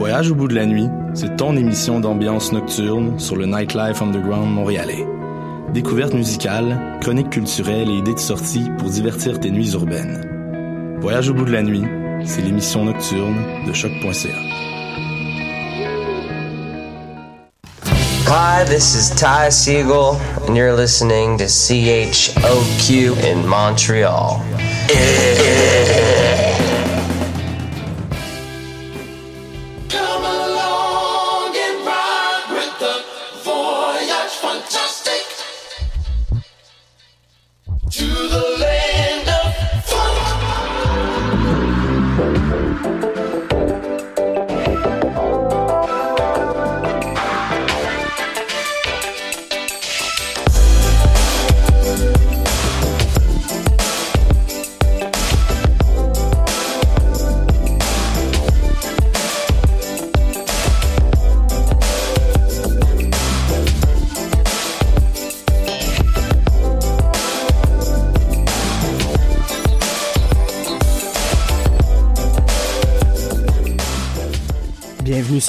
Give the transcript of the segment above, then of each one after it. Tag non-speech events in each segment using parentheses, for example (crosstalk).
Voyage au bout de la nuit, c'est ton émission d'ambiance nocturne sur le Nightlife Underground montréalais. Découvertes musicales, chroniques culturelles et idées de sortie pour divertir tes nuits urbaines. Voyage au bout de la nuit, c'est l'émission nocturne de choc.ca. Hi, this is Ty Siegel, and you're listening to CHOQ in Montreal.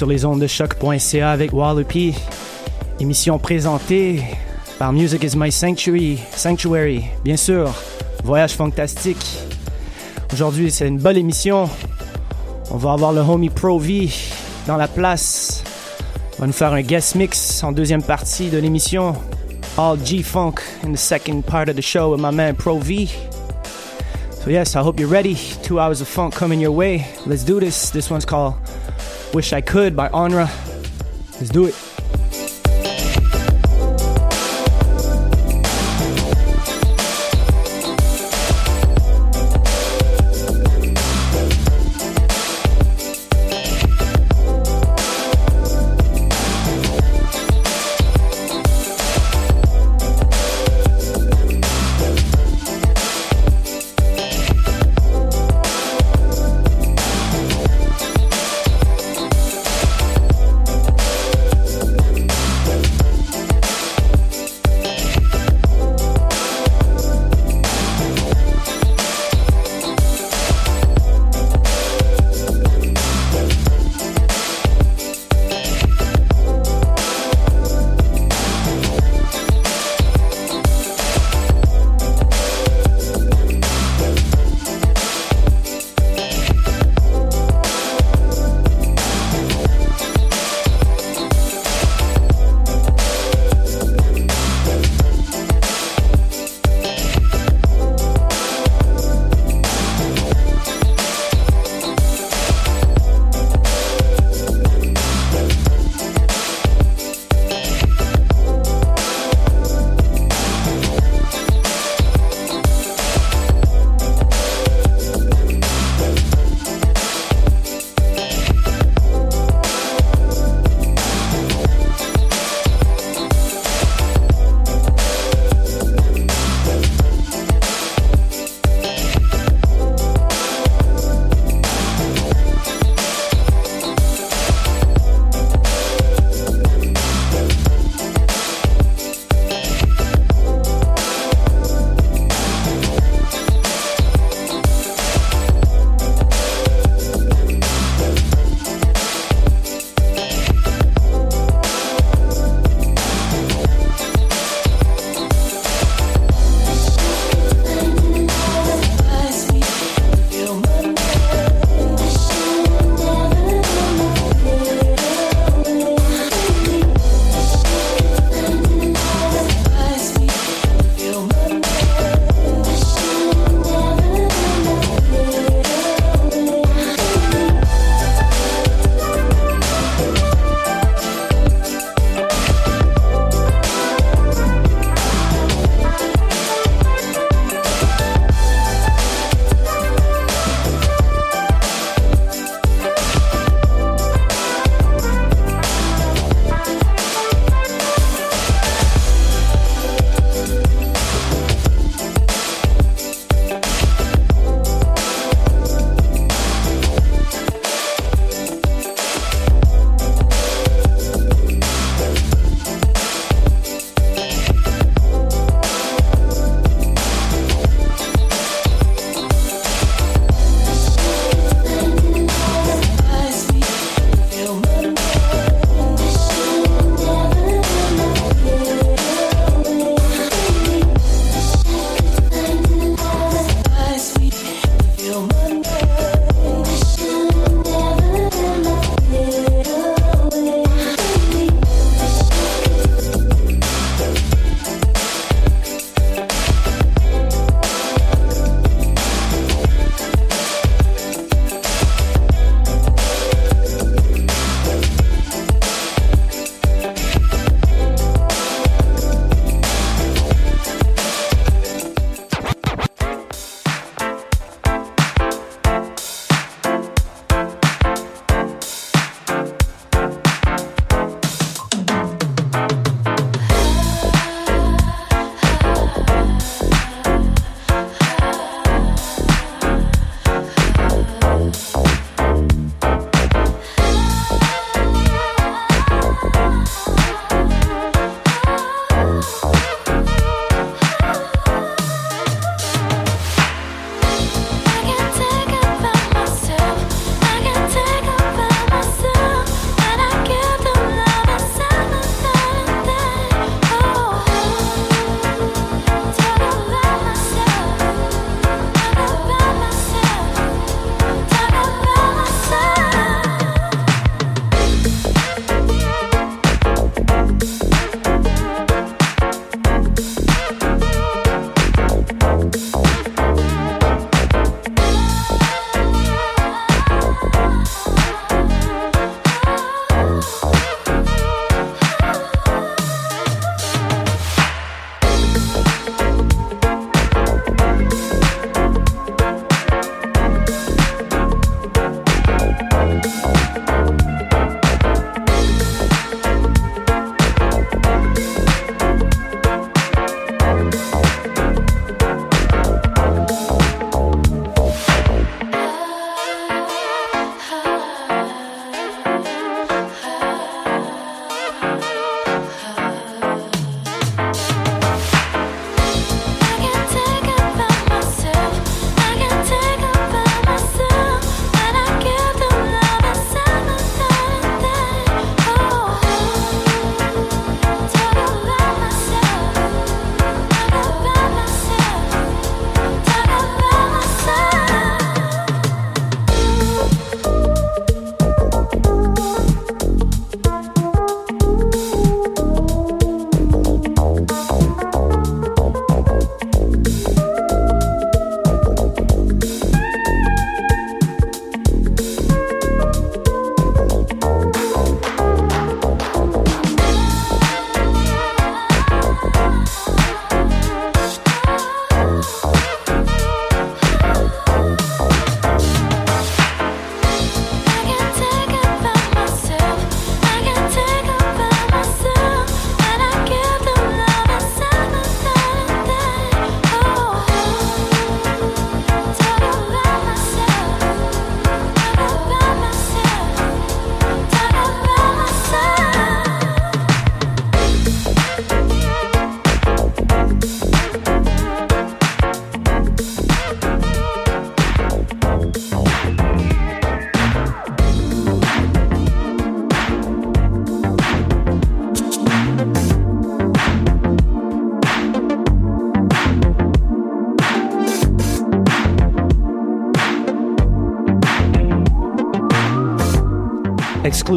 Sur les ondes de choc.ca avec Wallopy. Émission présentée par Music is My Sanctuary. Sanctuary, bien sûr. Voyage fantastique. Aujourd'hui, c'est une bonne émission. On va avoir le homie Pro V dans la place. On va nous faire un guest mix en deuxième partie de l'émission. All G-Funk in the second part of the show with my man Pro V. So yes, I hope you're ready. Two hours of funk coming your way. Let's do this. This one's called Wish I Could by Onra. Let's do it.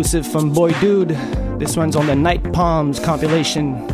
Exclusive from Boy Dude. This one's on the Night Palms compilation.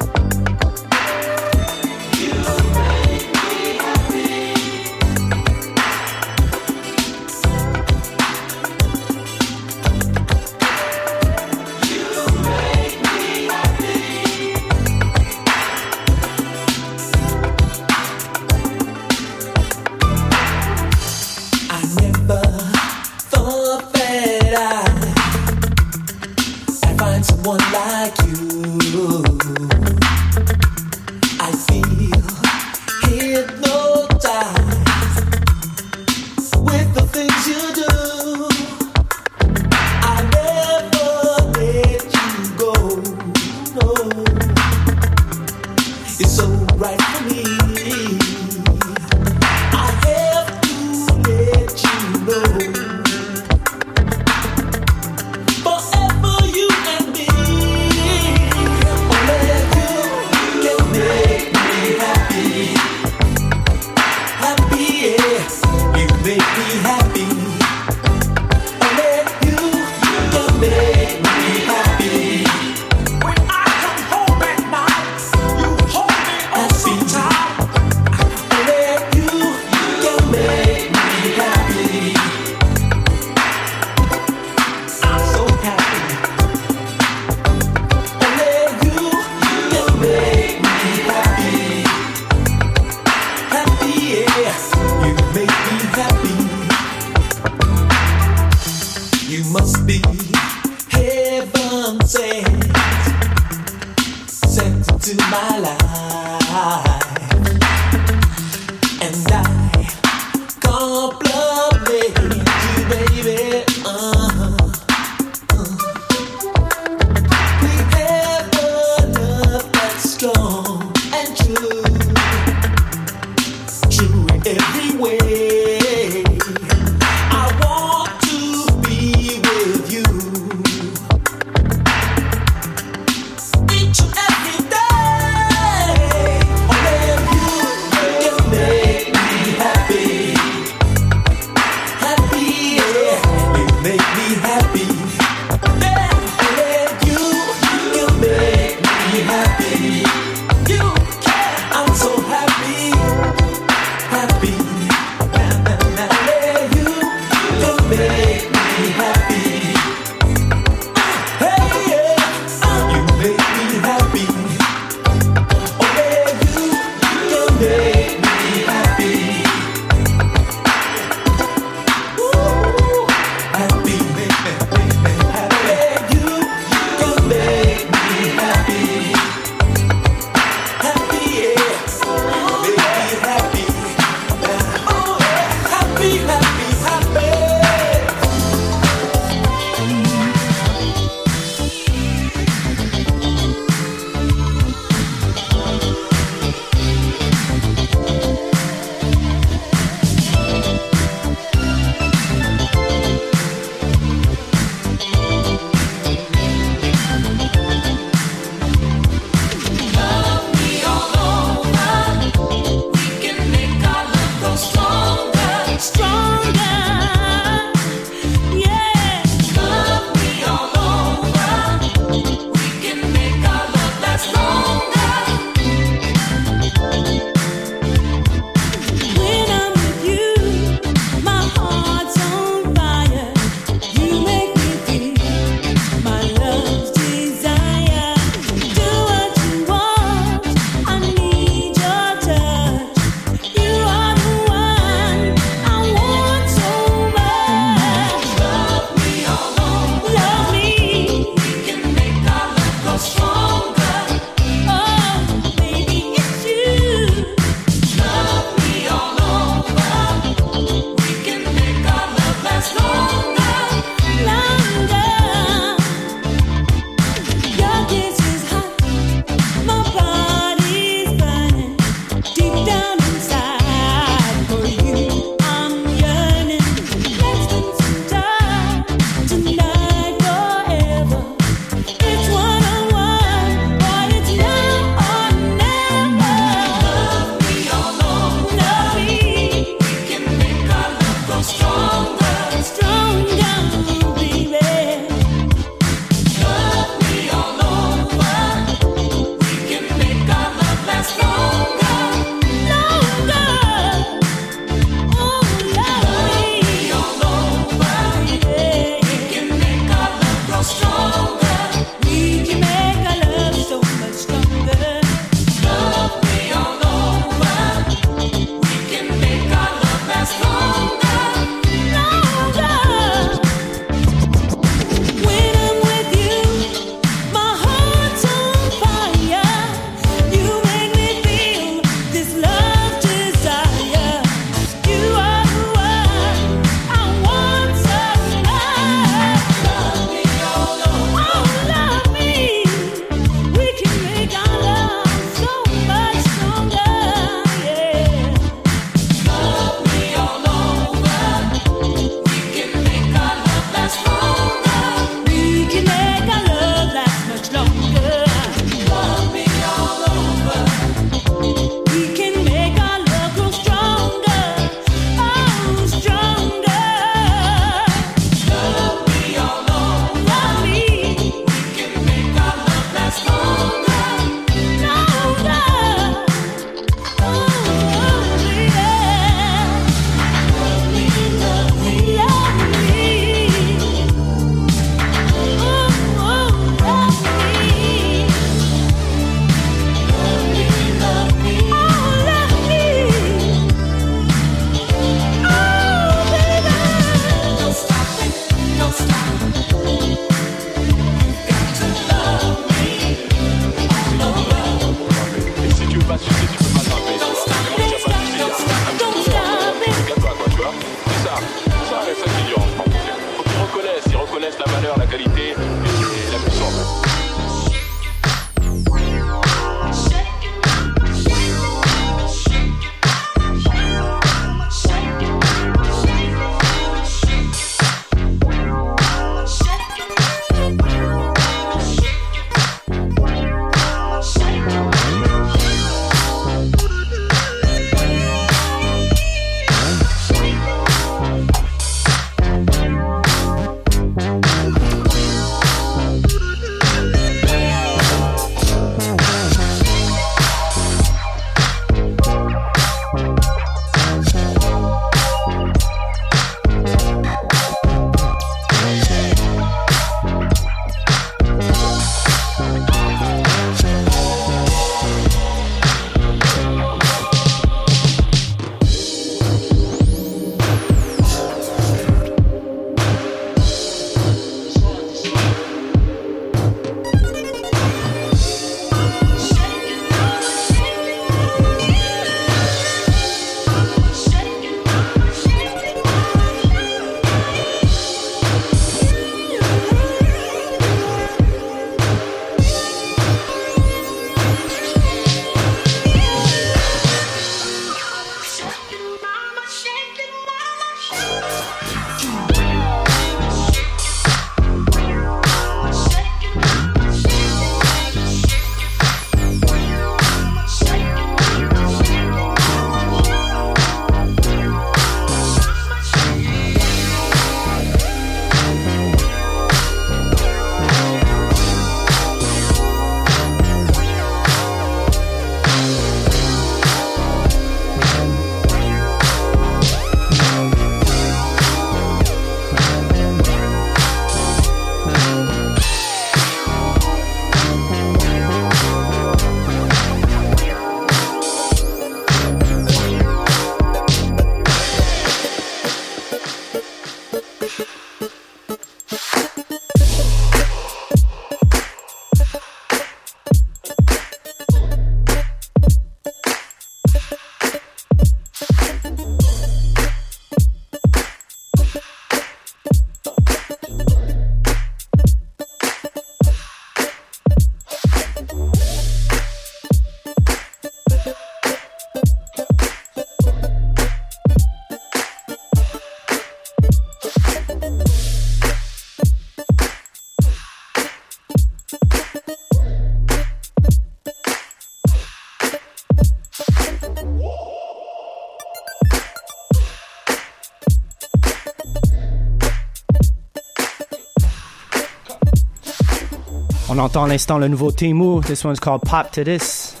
On entend l'instant le nouveau Timu. This one's called Pop to This.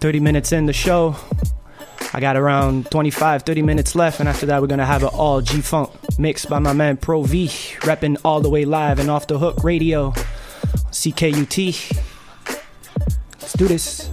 30 minutes in the show. I got around 25, 30 minutes left, and after that, we're gonna have an all G Funk mixed by my man Pro V, repping all the way live and off the hook radio. CKUT. Let's do this.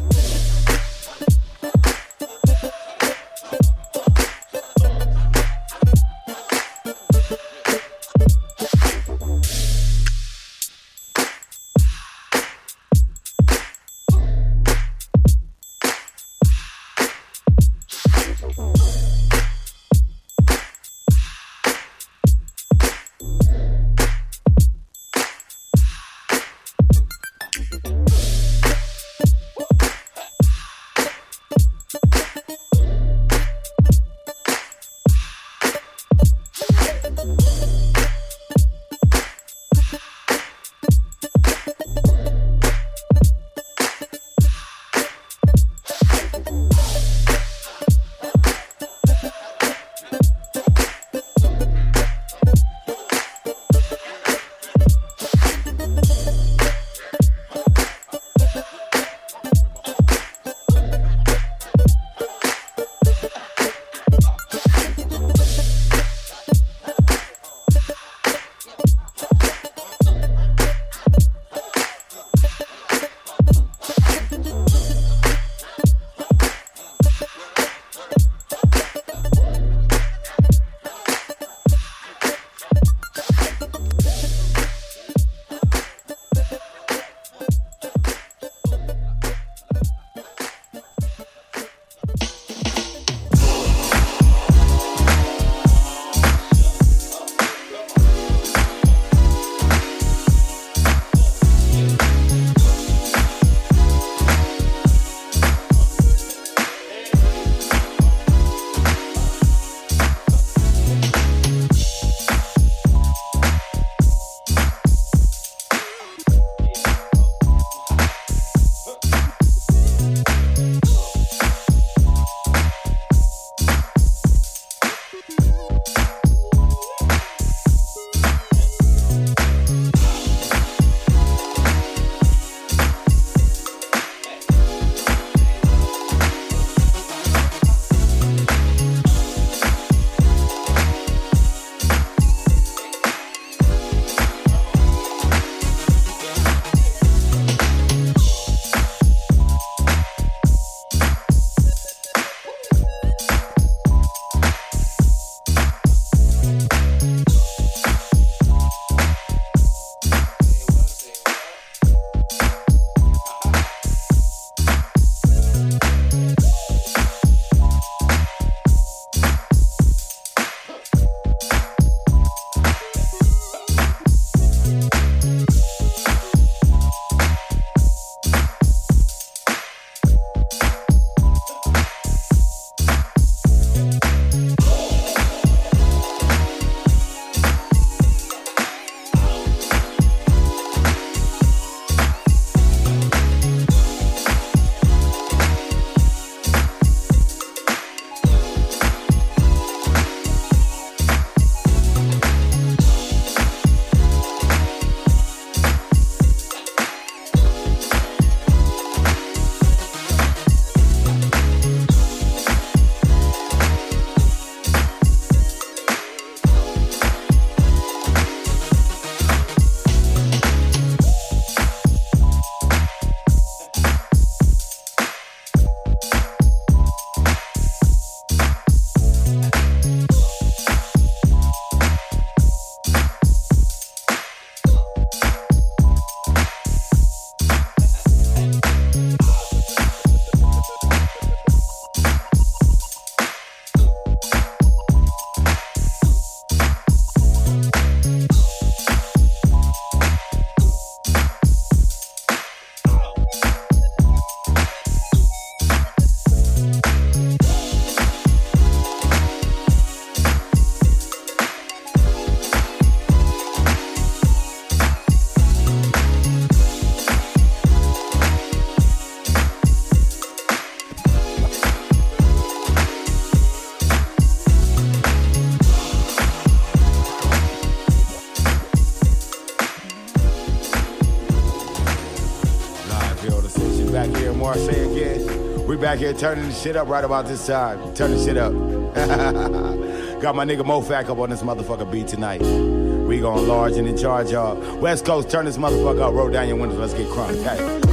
Back here turning the shit up right about this time. Turn the shit up. (laughs) Got my nigga Mofac up on this motherfucker beat tonight. We going large and in charge, y'all. West Coast, turn this motherfucker up. Roll down your windows. Let's get crunk. Hey.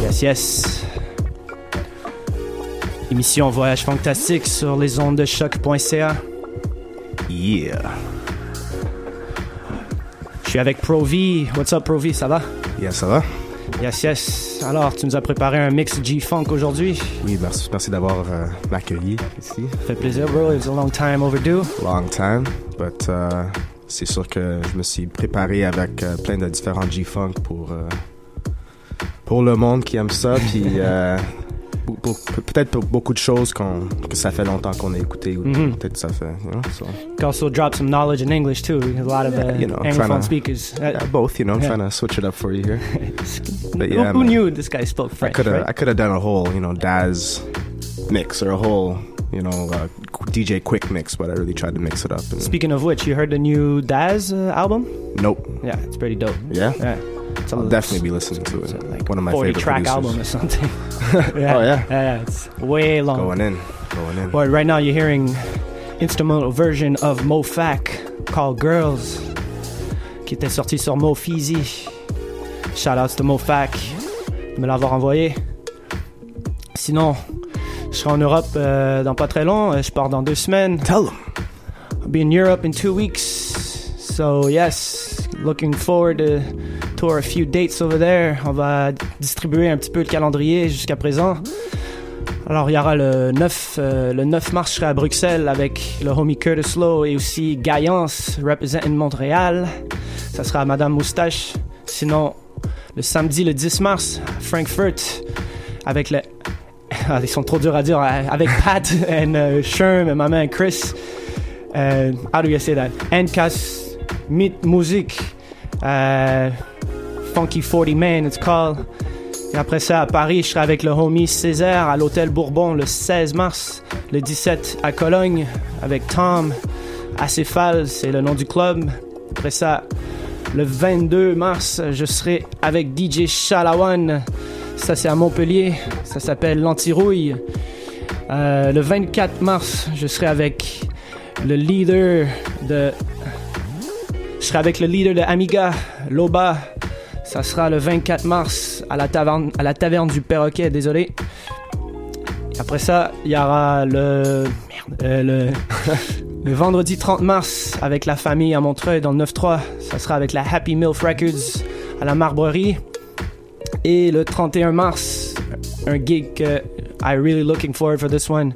Yes, yes. Émission Voyage Fantastique sur les ondes de choc.ca. Yeah. Je suis avec Provi. What's up, Provi? Ça va? Yeah, ça va? Yes, yes. Alors, tu nous as préparé un mix G-Funk aujourd'hui. Oui, merci, merci d'avoir euh, m'accueilli ici. Ça fait plaisir, bro. It's a long time overdue. Long time, but euh, c'est sûr que je me suis préparé avec euh, plein de différents G-Funk pour, pour le monde qui aime ça, puis (laughs) peut-être pour beaucoup de choses qu'on, que ça fait longtemps qu'on a écouté, ou Mhm. peut-être ça fait, you know, so. You can also drop some knowledge in English, too. A lot of uh, you know, Anglophone to- speakers. Uh, Yeah, both, you know, I'm trying to switch it up for you here. (laughs) But who, yeah, who man. knew this guy spoke I French, could have right? I could have done a whole you know Daz mix or a whole you know uh, DJ Quik mix, but I really tried to mix it up. And Speaking of which, you heard the new Daz uh, album? nope. Yeah, it's pretty dope. Yeah, Yeah. I'll definitely be listening to it. like One of my 40 favorite track producers. album or something. (laughs) (laughs) Oh, yeah? yeah, it's way long. Going in, going in. But right now you're hearing instrumental version of Mo Fac called Girls, qui était sorti sur Mo Feezy. Shout outs to Mo Fac de me l'avoir envoyé. Sinon, je serai en Europe euh, dans pas très long. Euh, Je pars dans deux semaines. Tell them. I'll be in Europe in two weeks. So yes, looking forward to tour a few dates over there. On va distribuer un petit peu le calendrier jusqu'à présent. Alors il y aura le 9, euh, le 9 mars, je serai à Bruxelles avec le homie Curtis Lowe et aussi Gaillance, representing Montréal. Ça sera à Madame Moustache. Sinon, le samedi, le 10 mars, à Frankfurt, avec le... (laughs) Ah, ils sont trop durs à dire. euh, Avec Pat (laughs) et uh, Sherm et ma main Chris. Uh, how do you say that? Endcast Meet Music. Uh, Funky 40 Man, it's called. Et après ça, à Paris, je serai avec le homie Césaire à l'Hôtel Bourbon le 16 mars. Le 17 à Cologne avec Tom. Acéphale, c'est le nom du club. Après ça, le 22 mars, je serai avec DJ Shalawan. Ça, c'est à Montpellier. Ça s'appelle L'Antirouille. Euh, le 24 mars, je serai avec le leader de. Je serai avec le leader de Amiga, Loba. Ça sera le 24 mars à la taverne, à la taverne du Perroquet, désolé. Et après ça, il y aura le. Merde. euh, le. (laughs) Le vendredi 30 mars, avec la famille à Montreuil dans le 9-3, ça sera avec la Happy Milf Records à la Marbrerie. Et le 31 mars, un gig que I really looking forward for this one.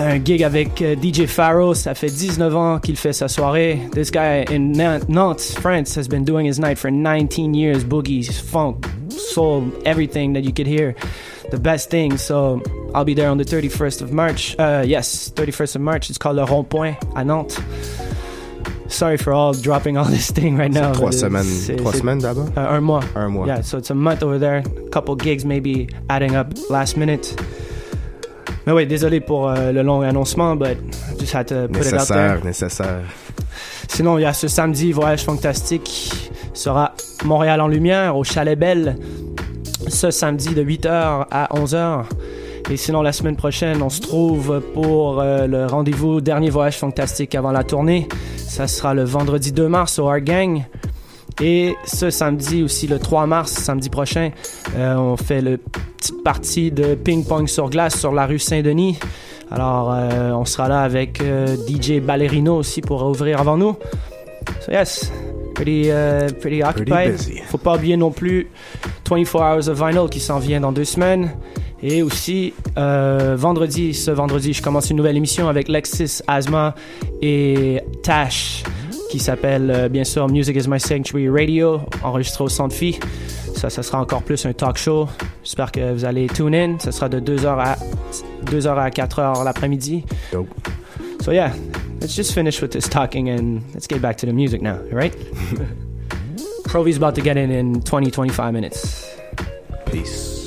Un gig avec euh, DJ Faro, ça fait 19 ans qu'il fait sa soirée. This guy in Nantes, France, has been doing his night for 19 years. Boogies, funk, soul, everything that you could hear. The best thing. So I'll be there on the 31st of March. Uh, yes, 31st of March. It's called Le Rond Point à Nantes. Sorry for all dropping all (laughs) this thing right now. Trois semaines, trois semaines d'abord. Uh, un mois. Un mois. Yeah, so it's a month over there. A couple gigs maybe adding up last minute. Mais oui, désolé pour euh, le long annoncement, but just had to put it out there. Nécessaire, nécessaire. Sinon, il y a ce samedi, Voyage Fantastique sera Montréal en Lumière au Chalet Belle. Ce samedi de 8h à 11h. Et sinon, la semaine prochaine, on se trouve pour euh, le rendez-vous dernier Voyage Fantastique avant la tournée. Ça sera le vendredi 2 mars au Art Gang. Et ce samedi aussi, le 3 mars, samedi prochain, euh, on fait le petite partie de ping-pong sur glace sur la rue Saint-Denis. Alors, euh, on sera là avec euh, DJ Ballerino aussi pour ouvrir avant nous. So yes, pretty, uh, pretty occupied. busy. Faut pas oublier non plus 24 Hours of Vinyl qui s'en vient dans deux semaines. Et aussi, euh, vendredi, ce vendredi, je commence une nouvelle émission avec Lexis, Asma et Tash qui s'appelle euh, bien sûr Music is My Sanctuary Radio, enregistré au Centre Phi. Ça, ça sera encore plus un talk show. J'espère que vous allez tune in. Ça sera de 2h à, 2h à 4h l'après-midi. So yeah, let's just finish with this talking and let's get back to the music now, right? (laughs) Provy's about to get in in 20, 25 minutes. Peace.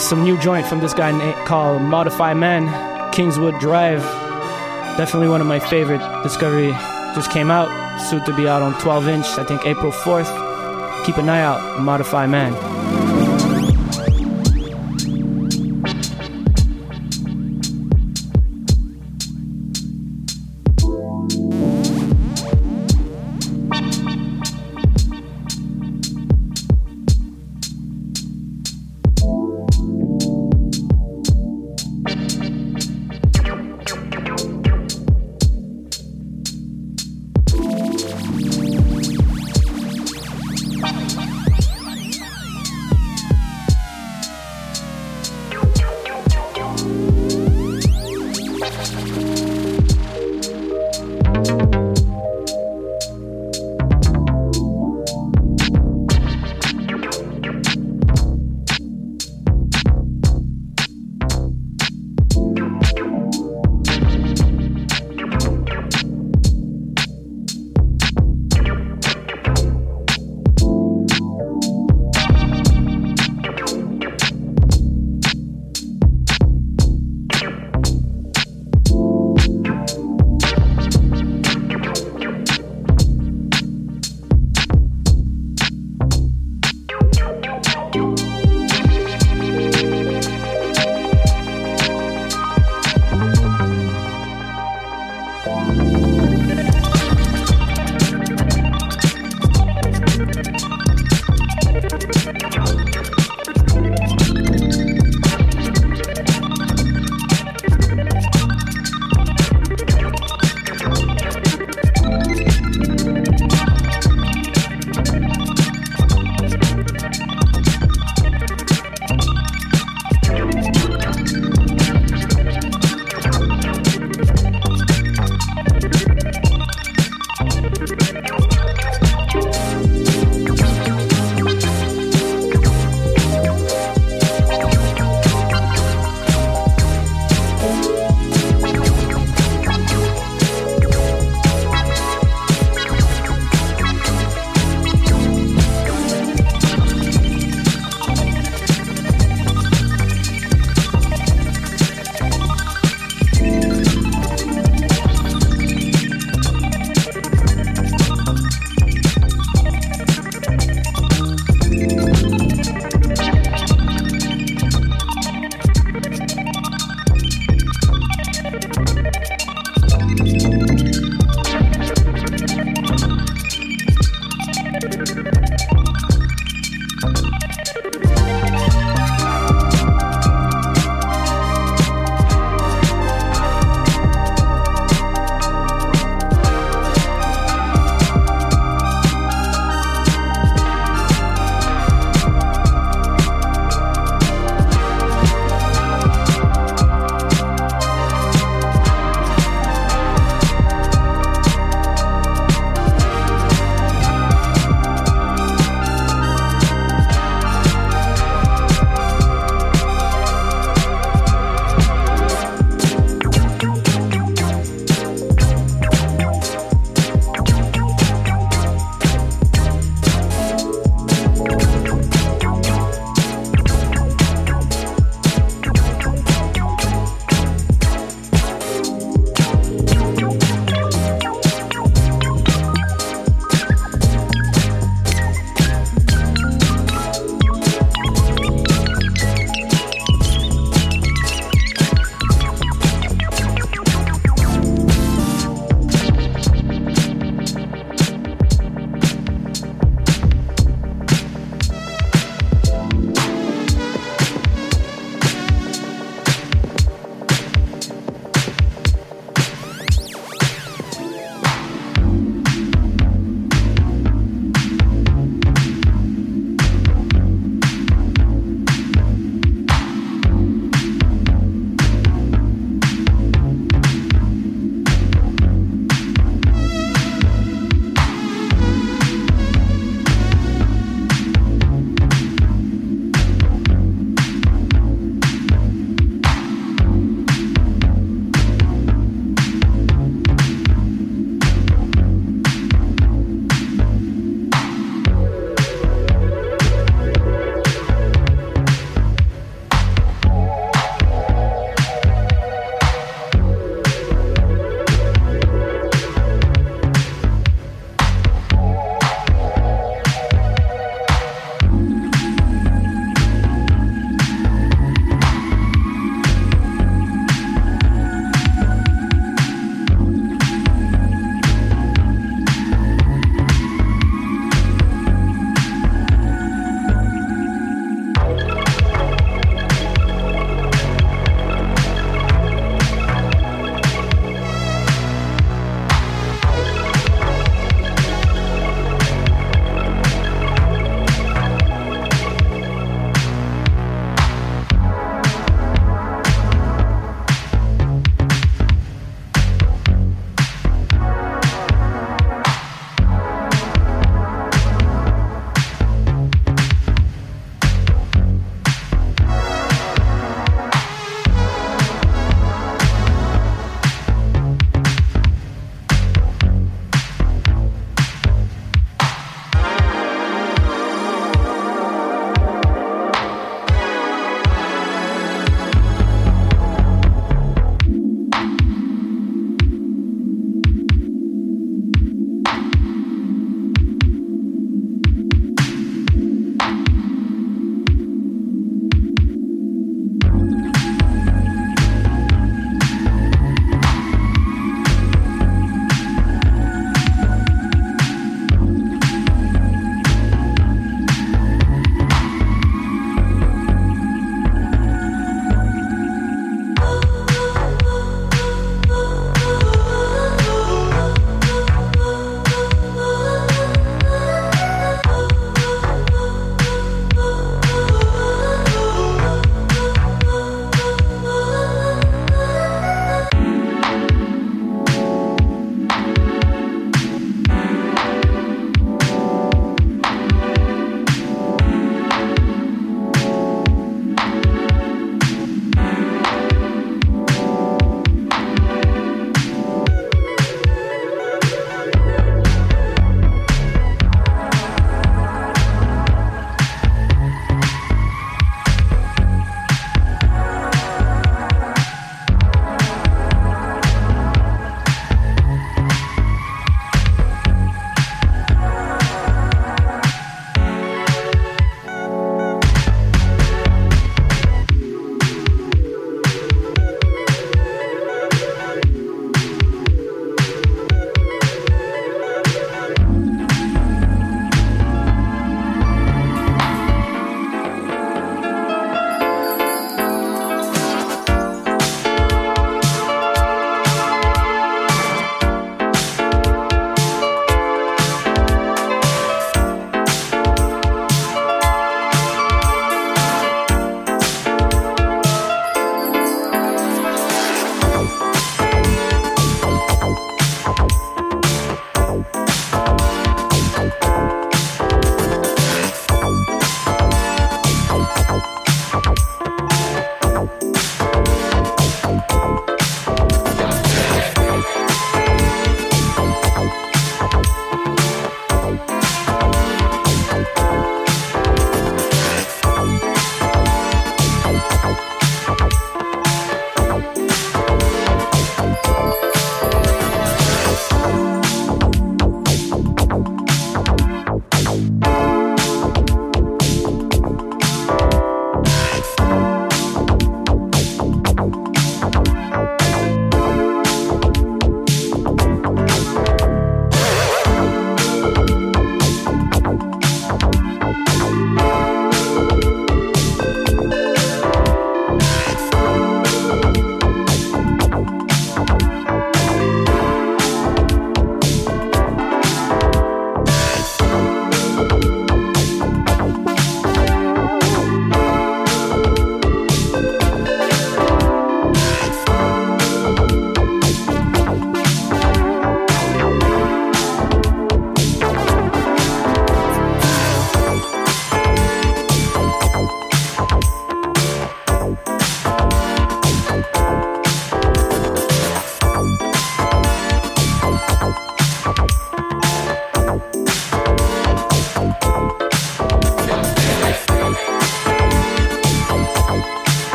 Is some new joint from this guy called Modify Man, Kingswood Drive. Definitely one of my favorite. Discovery just came out, soon to be out on 12 inch, I think April 4th. Keep an eye out, Modify Man.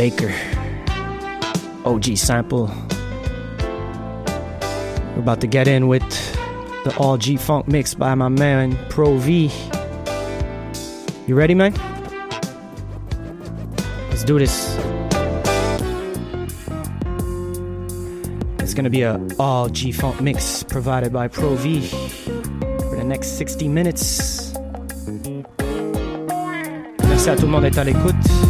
Baker. OG sample. We're about to get in with the all G funk mix by my man Pro V. You ready, man? Let's do this. It's gonna be a all G funk mix provided by Pro V for the next 60 minutes. Merci à tout le monde d'être à l'écoute.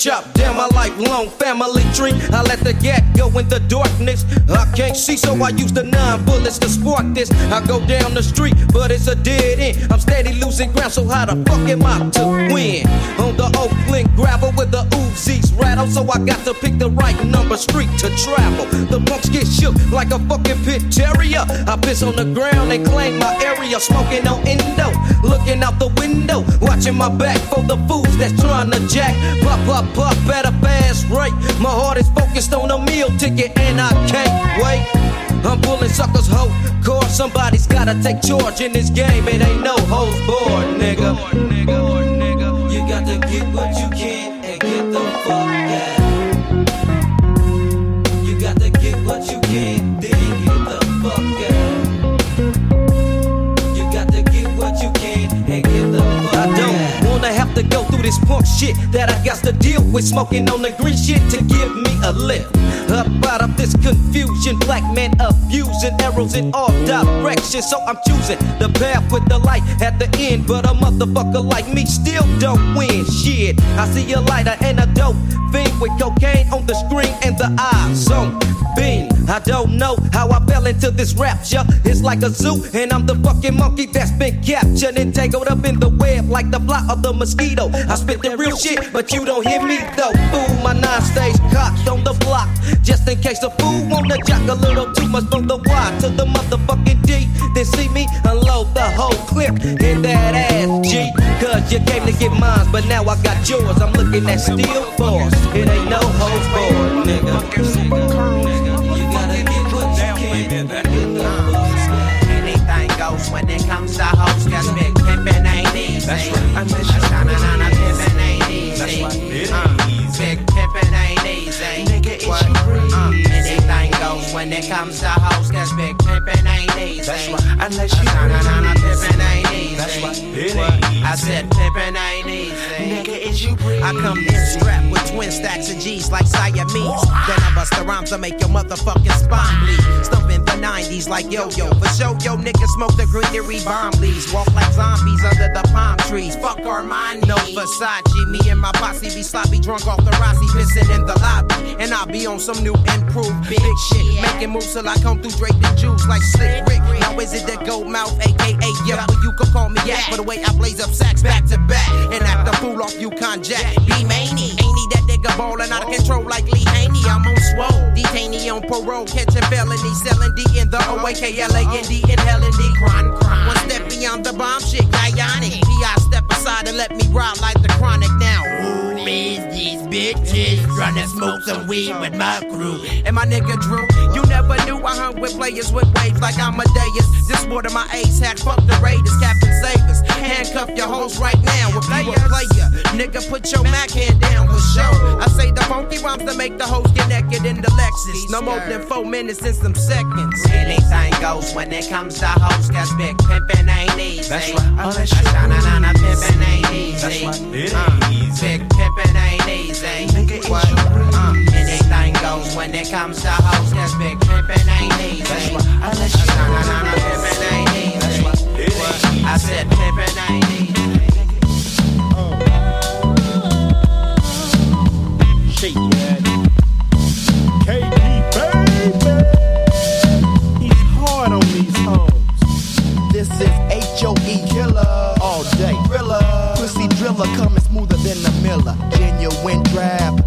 chop down my lifelong family tree. I let the gat go in the darkness. I can't see, so I use the nine bullets to spark this. I go down the street, but it's a dead end. I'm steady losing ground, so how the fuck am I to win? On the Oakland gravel with the Uzis rattle, so I got to pick the right number street to travel. The punks get shook like a fucking pit terrier. I piss on the ground and claim my area, smoking on endo, looking out the window, watching my back for the fools that's trying to jack. Pop, pop, pop at a fast rate. My heart is focused on a meal ticket and I can't wait. I'm pulling suckers hoe. Course somebody's gotta take charge in this game. It ain't no hoes board, nigga. You got to get what you can this punk shit that I got to deal with. Smoking on the green shit to give me a lift. Up out of this confusion, black men abusing arrows in all directions. So I'm choosing the path with the light at the end. But a motherfucker like me still don't win shit. I see a lighter and a dope thing with cocaine on the screen and the eyes on beam. I don't know how I fell into this rapture. It's like a zoo, and I'm the fucking monkey that's been captured and tangled up in the web like the fly of the mosquito. I spit the real shit, but you don't hear me though. Fool, my nine stays cocked on the block. Just in case a fool wanna jock a little too much from the Y to the motherfucking D. Then see me unload the whole clip in that ass G. Cause you came to get mine, but now I got yours. I'm looking at steel force. It ain't no hoes for nigga. When it comes to hoes, cause big pimpin' ain't easy. That's right. That's right. Pimpin' ain't easy. That's right. Uh, big pimpin' ain't easy. Nigga, it's what? your uh, Anything goes when it comes to hoes, cause big pimpin' ain't easy. That's right. Unless you nah, nah, nah, nah, pimpin' ain't easy. That's right. It ain't easy. I said pimpin' ain't easy. Nigga, is you breathe? I come in strapped with twin stacks of G's like Siamese. Then I bust the rhymes to make your motherfucking spine bleed. Stumpin' 90s like yo yo. For show, yo niggas smoke the greenery bomb leaves. Walk like zombies under the palm trees. Fuck Armani. No Versace. Me and my posse be sloppy drunk off the Rossi, pissing in the lobby. And I'll be on some new improved big shit. Making moves till I come through draped in jewels like Slick Rick. Now is it the gold mouth, aka yeah, but you can call me Yak for the way I blaze up sacks back to back. And the fool off Yukon Jack. Be many. Ain't he that nigga ballin' out of control like Lee Haney? I'm on swole. Detainee on parole, catching felony, selling D in the O-A-K-L-A-N-D, inhaling D. Crime, crime. One step beyond the bomb shit, Guyanic. P.I. step aside and let me ride like the chronic now. Who is these bitches? Trying to smoke some weed with my crew. And my nigga Drew, you never knew I hung with players with waves like Amadeus. This more than my ace hack, fuck the Raiders, Captain Savers. Handcuff your hoes right now if you a player. Nigga, put your Mac hand down for sure. I say the funky rhymes to make the hoes get naked in the Lexus. No more than four minutes and some seconds. Anything goes when it comes to hoes, cause big pimpin' ain't easy. That's right. Unless you nah, nah, nah, pimpin' ain't easy. That's right. It Uh, ain't easy. Big pimpin' ain't easy. What? Uh, anything goes when it comes to hoes, cause big pimpin' ain't easy. That's. Unless you nah, nah, nah, nah, pimpin' ain't easy. That's right. It What? ain't easy. I said pimpin' ain't easy. Shake that. KD, baby. He's hard on these hoes. This is H-O-E killer all day. Thriller, pussy driller coming smoother than the Miller. Genuine draft,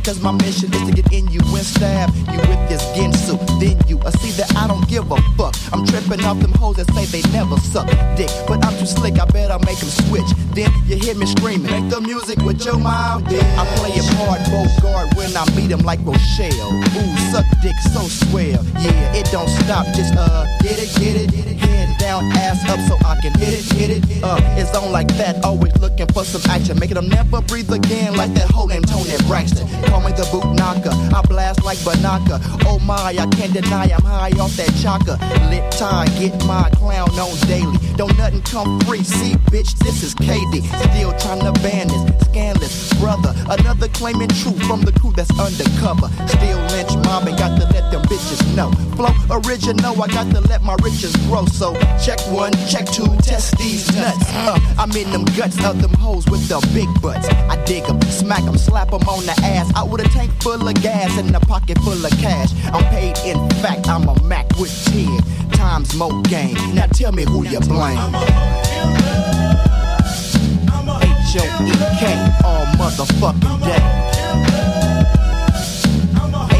Fishing cause my mission is to get in you and stab you with this Ginsu. Then you I see that I don't give a fuck. I'm tripping off them hoes that say they never suck dick. But I'm too slick, I bet I'll make them switch. Then you hear me screaming, make the music with your mouth. I play it hard, Bogart when I meet him like Rochelle. Ooh, suck dick so swell. Yeah, it don't stop, just uh, get it, get it, get it. Head down, ass up so I can hit it, hit it. Uh, it's on like that, always looking for some action. Making them never breathe again like that whole named Toni Braxton. Call me the boot knocker, I blast like Banaka. Oh my, I can't deny I'm high off that chaka. Lit tie, get my clown on daily. Don't nothing come free, see bitch, this is KD. Still trying to ban this, scandalous brother. Another claiming truth from the crew that's undercover. Still lynch mobbing, got to let them bitches know. Flow original, I got to let my riches grow. So check one, check two, test these nuts. Uh, I'm in them guts of them hoes with the big butts. I dig them, smack them, slap them on the ass. Out with a tank full of gas and a pocket full of cash. I'm paid in fact, I'm a Mac with 10 times more game. Now tell me who you blame. H-O-E-K all motherfucking day.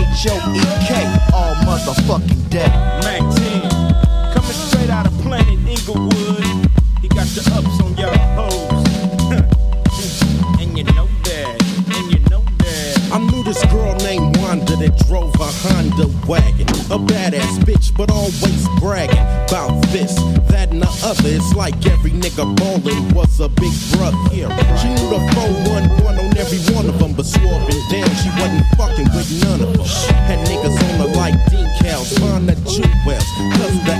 H-O-E-K all motherfucking day. Mack 10, coming straight out of planet Inglewood. He got the ups on y'all this girl named Wanda that drove a Honda wagon. A badass bitch, but always bragging about this, that, and the other. It's like every nigga ballin' was a big brother. She knew the 411 on every one of them, but swore and down she wasn't fucking with none of them. Had niggas on her like decals, find the jewels, cause the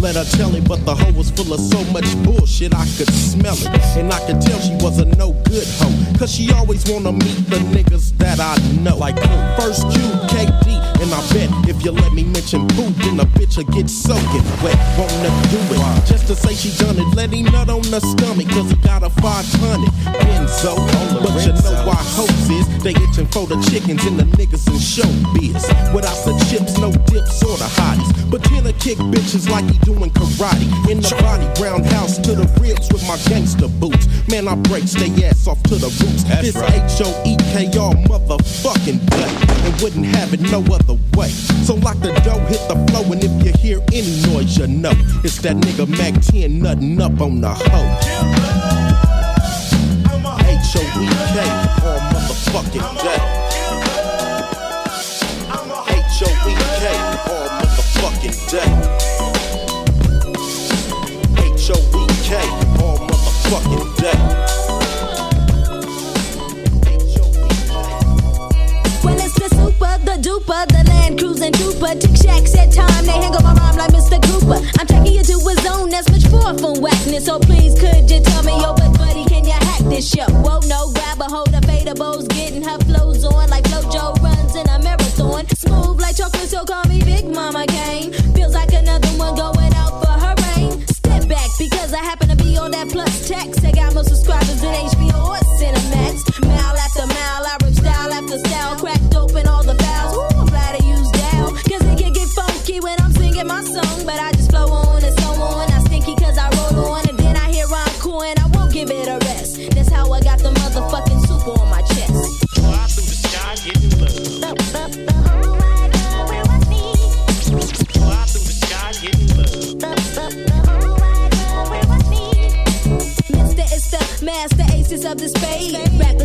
let her tell it, but the hoe was full of so much bullshit I could smell it. And I could tell she was a no good hoe, cause she always wanna meet the niggas that I know. Like first Q, KD, and I bet if you let me mention poop, then the bitch'll get soaking wet. Wanna do it just to say she done it. Let him nut on the stomach, cause he got a 500 Benzo. But you know why hoes is they itching for the chickens and the niggas in showbiz. Without the chips, no dips or the hotties. But Tina kick bitches like he doing karate. In the body, roundhouse to the ribs with my gangster boots. Man, I break they ass off to the roots. this H-O-E-K-R motherfucking day, And wouldn't have it no other way. So lock the door, hit the flow, and if you hear any noise, you know it's that nigga Mack 10 nutting up on the hoe. H-O-E-K all motherfucking day. All motherfucking day. fucking day. duper. The land cruising duper. Tick shacks said time. They hang on my rhyme like Mr. Cooper. I'm taking you to a zone that's much far from whackness. So please, could you tell me, yo, but buddy, can you hack this shit? Whoa, no, grab a hold of fadables. Getting her flows on like Flojo runs in a marathon. Smooth like chocolate, so call me Big Mama Kane. Feels like another one going out for back because I happen to be on that plus text. I got more subscribers than HBO or Cinemax. Mile after mile, I rip style after style, cracked open all the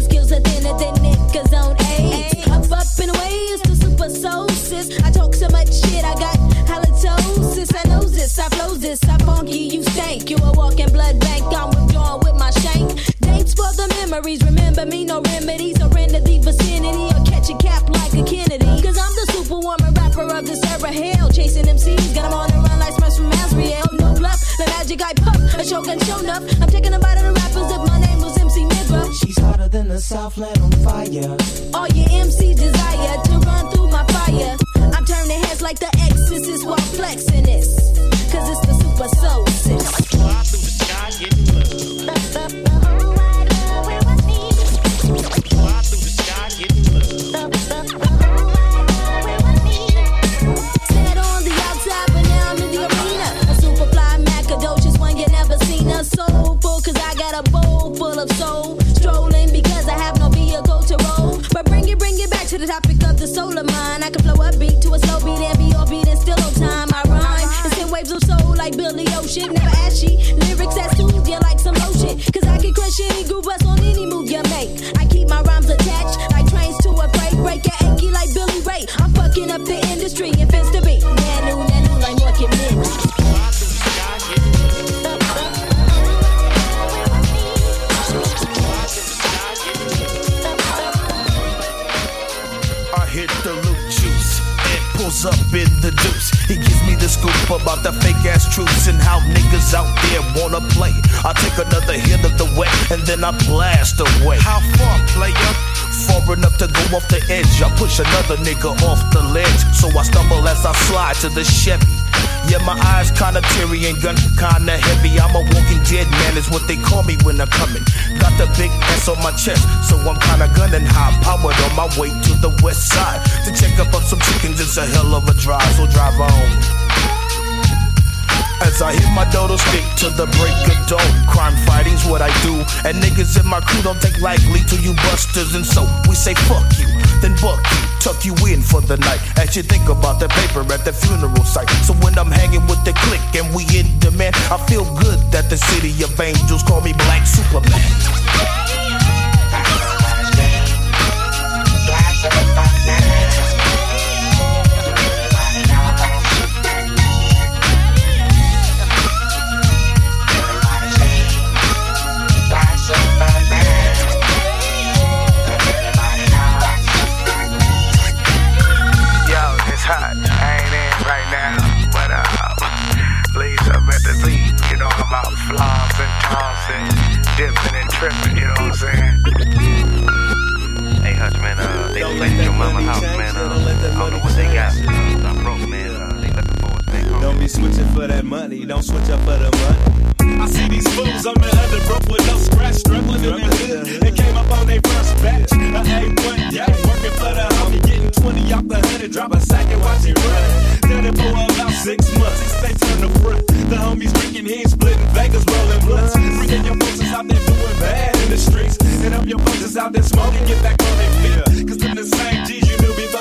Skills are thinner than niggas on. Up, up and away is the super soul. I talk so much shit, I got halitosis. I know this, I flow this, I funky, you stank. You a walking blood bank, I'm withdrawing with my shank. Dates for the memories, remember me, no remedies. Surrender the vicinity catch a cap like a Kennedy. Cause I'm the rapper of this era. Hell, chasing MCs, on the run like from. No bluff, magic I puff, a. I'm hotter than the Southland on fire. All your MCs desire to run through my fire. I'm turning heads like the exorcist while flexing this. Cause it's the super soul sis. Fly through the sky, getting love. Fly through the sky, getting love. Said on the outside, but now I'm in the arena. A super fly macadocious one you never seen. A soulful, cause I got a bowl full of soul. Topic of the soul of mine. I can flow a beat to a slow beat and be all beat and still on time. I rhyme. It's in waves of soul like Billy Ocean. Never ashy. Lyrics that soothe you like some lotion. Cause I can crush any groove bust on any move you make. Scoop about the fake ass truths and how niggas out there wanna play. I take another hit of the wet and then I blast away. How far, player? Far enough to go off the edge. I push another nigga off the ledge. So I stumble as I slide to the Chevy. Yeah, my eyes kinda teary and gun kinda heavy. I'm a walking dead man, is what they call me when I'm coming. Got the big S on my chest, so I'm kinda gunning high powered on my way to the west side to check up on some chickens. It's a hell of a drive, so drive on. I hit my dodo stick to the break of dawn. Crime fighting's what I do. And niggas in my crew don't take lightly to you busters. And so we say fuck you, then buck you, tuck you in for the night. As you think about the paper at the funeral site. So when I'm hanging with the clique and we in demand, I feel good that the city of angels call me Black Superman. You know I'm out tossing, dipping and tripping. You know what I'm saying? Hey, Hutch, man, uh, they played at your mama's house, man. Uh, I don't know what they got. Uh, I'm broke, man. Uh, they looking for us. They Don't be switching for that money. Don't switch up for the money. I see these fools on the other broke with no scratch, struggling in the hood. They came up on their first batch. A A1, yeah, working for the homie, getting 20 off the hundred, drop a sack and watch it run. Done it for about six months. He stays on the front. The homies drinking, he ain't splitting Vegas, rolling blunts. Bringing your folks out there doing bad in the streets. And up your folks out there smoking, get back on their feet. Cause them the same G's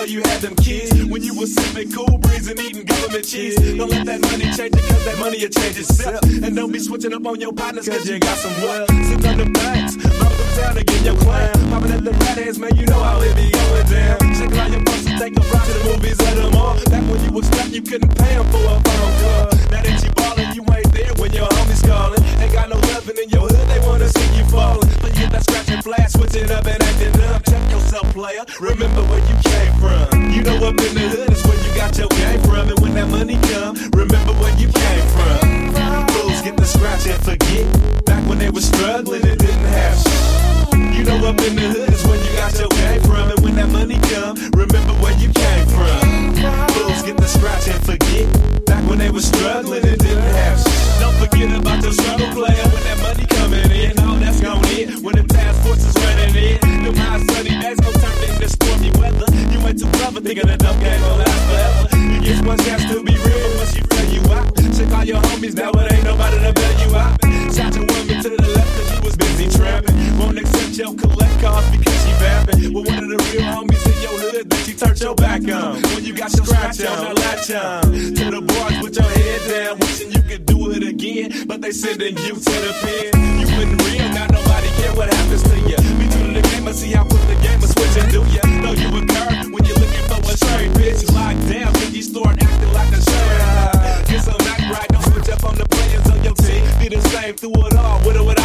you had them kids. When you was sipping cool breeze and eating government cheese. Don't let that money change it, cause that money will change itself. And don't be switching up on your partners, cause you got some wealth. Sit on the banks, mouth them down to get your claim. Popping at the rat ass, man, you know how it be going down. Check out your folks and take a ride to the movies at the mall. Back when you was stuck, you couldn't pay 'em for a phone call. Now that you ballin', you ain't there when your homies callin'. Ain't got no loving in your hood, they wanna see you fallin'. But you that scratch and flash, switching up and acting up up, player. Remember where you came from. You know up in the hood is where you got your game from. And when that money come, remember where you came from. Fools get the scratch and forget. Back when they were struggling and didn't have shit. You know up in the hood is where you got your game from. And when that money come, remember where you came from. Fools get the scratch and forget. Back when they were struggling and didn't have shit. Don't forget about the struggle player when that money coming in. All that's going in when the task force is running in you my sunny. There's no time in the stormy weather. You went too clever, thinking that dumb game will last forever. You get one chance to be real, but she fell you out. She call your homies, now it ain't nobody to bail you out. Shout to women to the left, cause you was busy trapping. Won't accept your collect calls because she vapping. With one of the real homies in your hood that you turned your back on. When you got your scratch on, your latch on. To the bars with your head down, wishing you could do it again. But they sending you to the pen. You wouldn't real, now nobody care what happens to you. Be true to the game, I see how quick the game I switch it. do ya? Know you would curve when you're looking for a trade, bitch. Locked down, then you start acting like a shirt. Get I'm not right, don't switch up on the players on your team. Be the same through it all, with or without.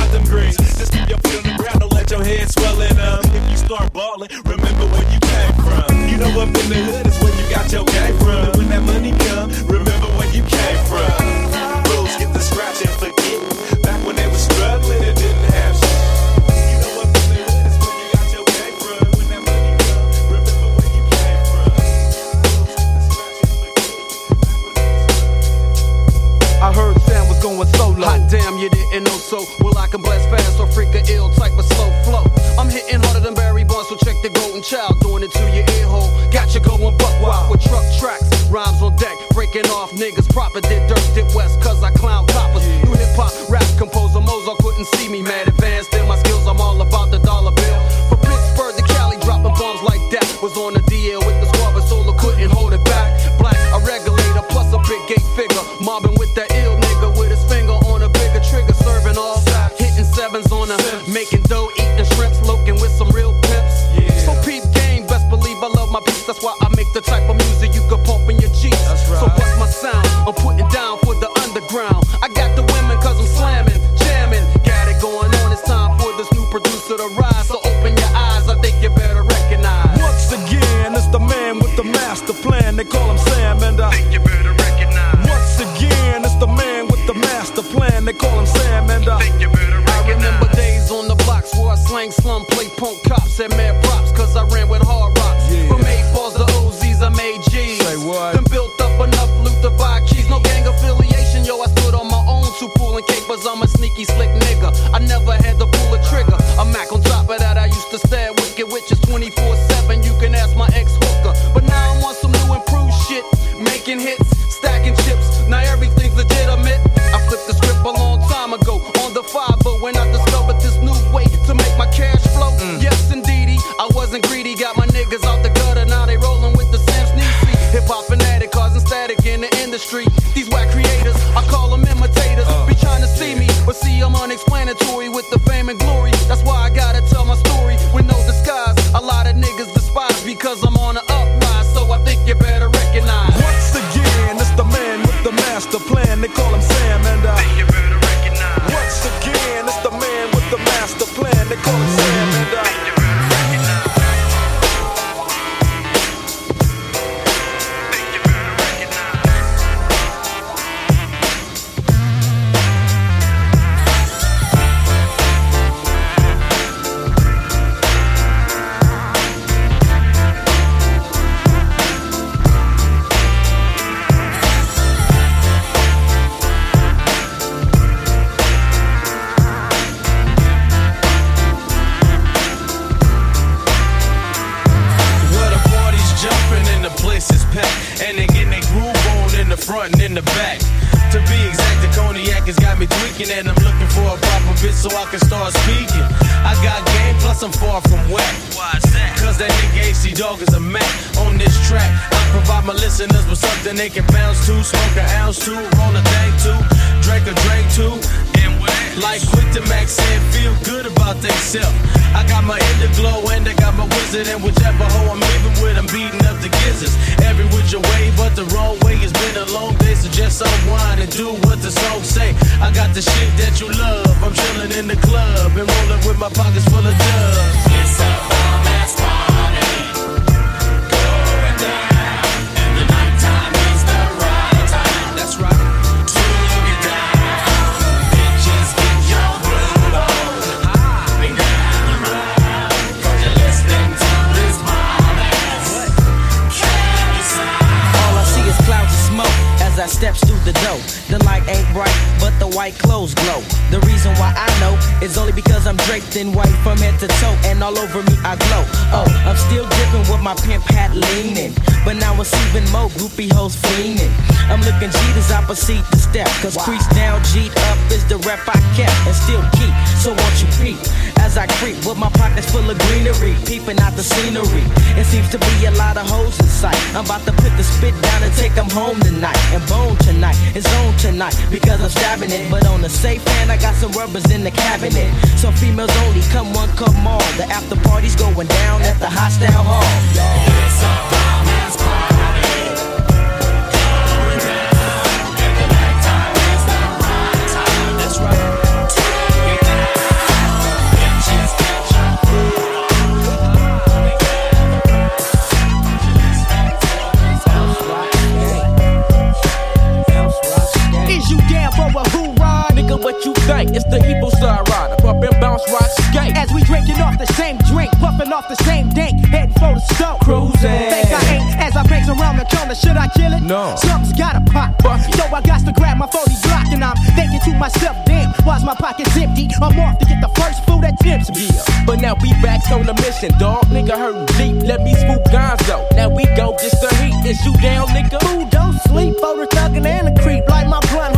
Just keep your foot on the ground, don't let your head swell in them. If you start balling, remember in the club and rolling with my pockets full of dubs. Is only because I'm draped in white from head to toe, and all over me I glow. Oh, I'm still dripping with my pimp hat leaning, but now it's even more groupie hoes fiending. I'm looking G as I proceed to step, cause crease down, G'd up is the rep I kept and still keep. So won't you peep as I creep with my pockets full of greenery, peeping out the scenery. It seems to be a lot of hoes in sight. I'm about to put the spit down and take them home tonight, and bone tonight, it's on tonight because I'm stabbing it. But on the safe hand, I got some rubbers in the cabinet. So females only, come one, come all. The after party's going down at the hostile hall. Is think? It's the evil side rider, bump and bounce, rock, skate. As we drinking off the same drink, puffing off the same dank, heading for the stove. Cruising. Think I ain't as I bangs around the corner. Should I kill it? No. Something's gotta pop. So I got to grab my 40 block and I'm thinking to myself, damn, why's my pockets empty? I'm off to get the first food that tempts me. Yeah, but now we back on the mission, dog. Nigga hurting deep, let me spook Gonzo. Now we go, just the heat. Is you down, nigga? Who don't sleep for the thuggin' and the creep like my blunt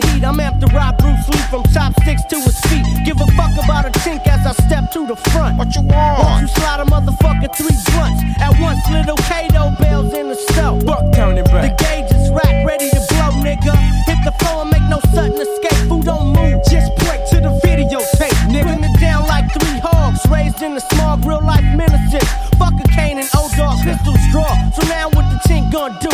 the heat. I'm after Rob Bruce Lee from chopsticks to his feet. Give a fuck about a chink as I step to the front. What you want? Won't you slide a motherfucker three blunts at once? Little Kato bells in the stove. Buck turning back. The gauge is rack, ready to blow, nigga. Hit the floor and make no sudden escape. Who don't move? Just point to the videotape, nigga. Bring it down like three hogs, raised in the small real life menaces. Fuck a cane and old dog pistol straw. So now what the chink gonna do?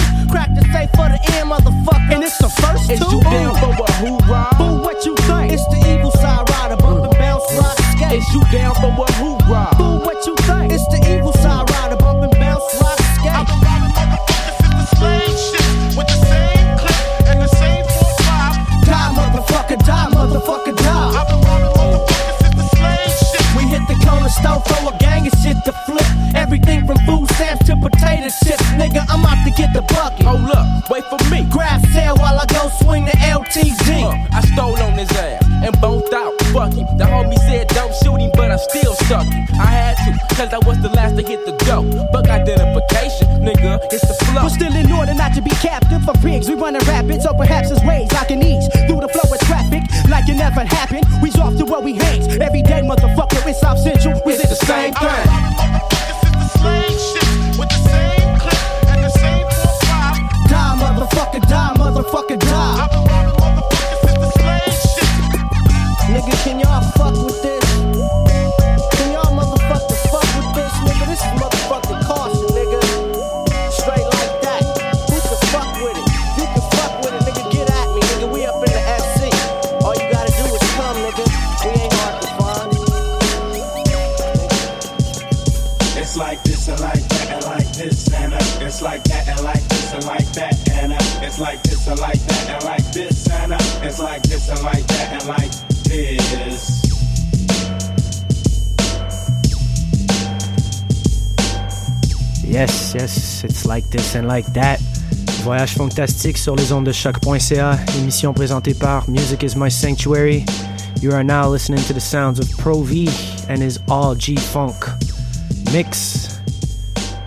Swing the LTD. Uh, I stole on his ass and boned out. Fuck him. The homie said don't shoot him, but I still stuck him. I had to, cause I was the last to hit the go. Buck identification, nigga, it's the flow. But still in order not to be captive for pigs, we running rapid, so perhaps there's ways I can ease through the flow of traffic like it never happened. We's off to where we hangs every day, motherfucker. It's South Central, we did the same thing. Die, motherfucker, die, motherfucker, die. This and like that. Voyage fantastique sur les ondes de CHOQ.ca, émission présentée par Music is My Sanctuary. You are now listening to the sounds of Pro V and his all G Funk mix.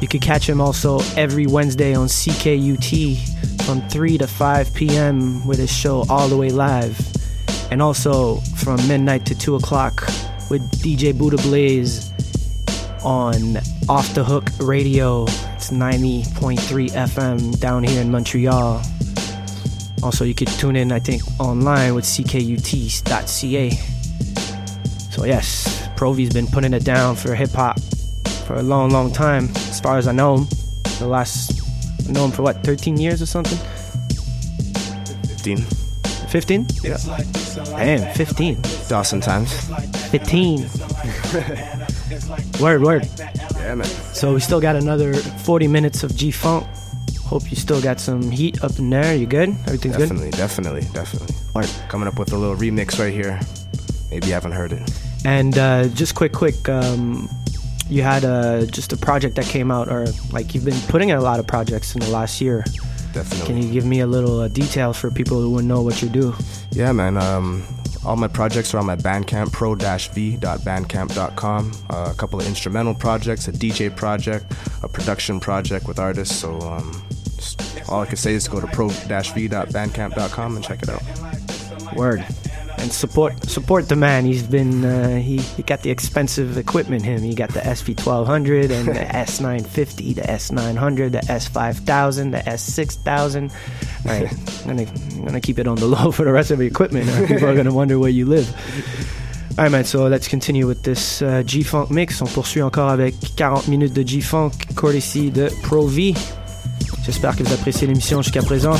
You can catch him also every Wednesday on CKUT from 3 to 5 p.m. with his show all the way live. And also from midnight to 2 o'clock with DJ Buddha Blaze on Off the Hook Radio. It's 90.3 FM down here in Montreal. Also, you could tune in, I think, online with ckut.ca. So, yes, Pro V's been putting it down for hip hop for a long, long time, as far as I know him. The last, I know him for what, 13 years or something? 15. 15? Yeah. Damn, 15. Dawson times. 15. (laughs) word, word. Yeah, man. So we still got another 40 minutes of G Funk. Hope you still got some heat up in there. You good? Everything's good? Definitely, definitely, definitely. Coming up with a little remix right here. Maybe you haven't heard it. And uh, just quick, quick, um, you had uh, just a project that came out, or like you've been putting in a lot of projects in the last year. Definitely. Can you give me a little uh, details for people who wouldn't know what you do? Yeah, man. Um, all my projects are on my Bandcamp, pro-v.bandcamp.com. Uh, a couple of instrumental projects, a DJ project, a production project with artists. So um, all I can say is go to pro-v.bandcamp.com and check it out. Word. And support support the man. He's been uh, he he got the expensive equipment. Him he got the SP1200 and the (laughs) S950, the S900, the S5000, the S6000. All right, (laughs) I'm gonna I'm gonna keep it on the (laughs) low for the rest of the equipment. People are gonna wonder where you live. All right, man. So let's continue with this uh, G-Funk mix. On poursuit encore avec 40 minutes de G-Funk, courtesy de Pro V. J'espère que vous appréciez l'émission jusqu'à présent.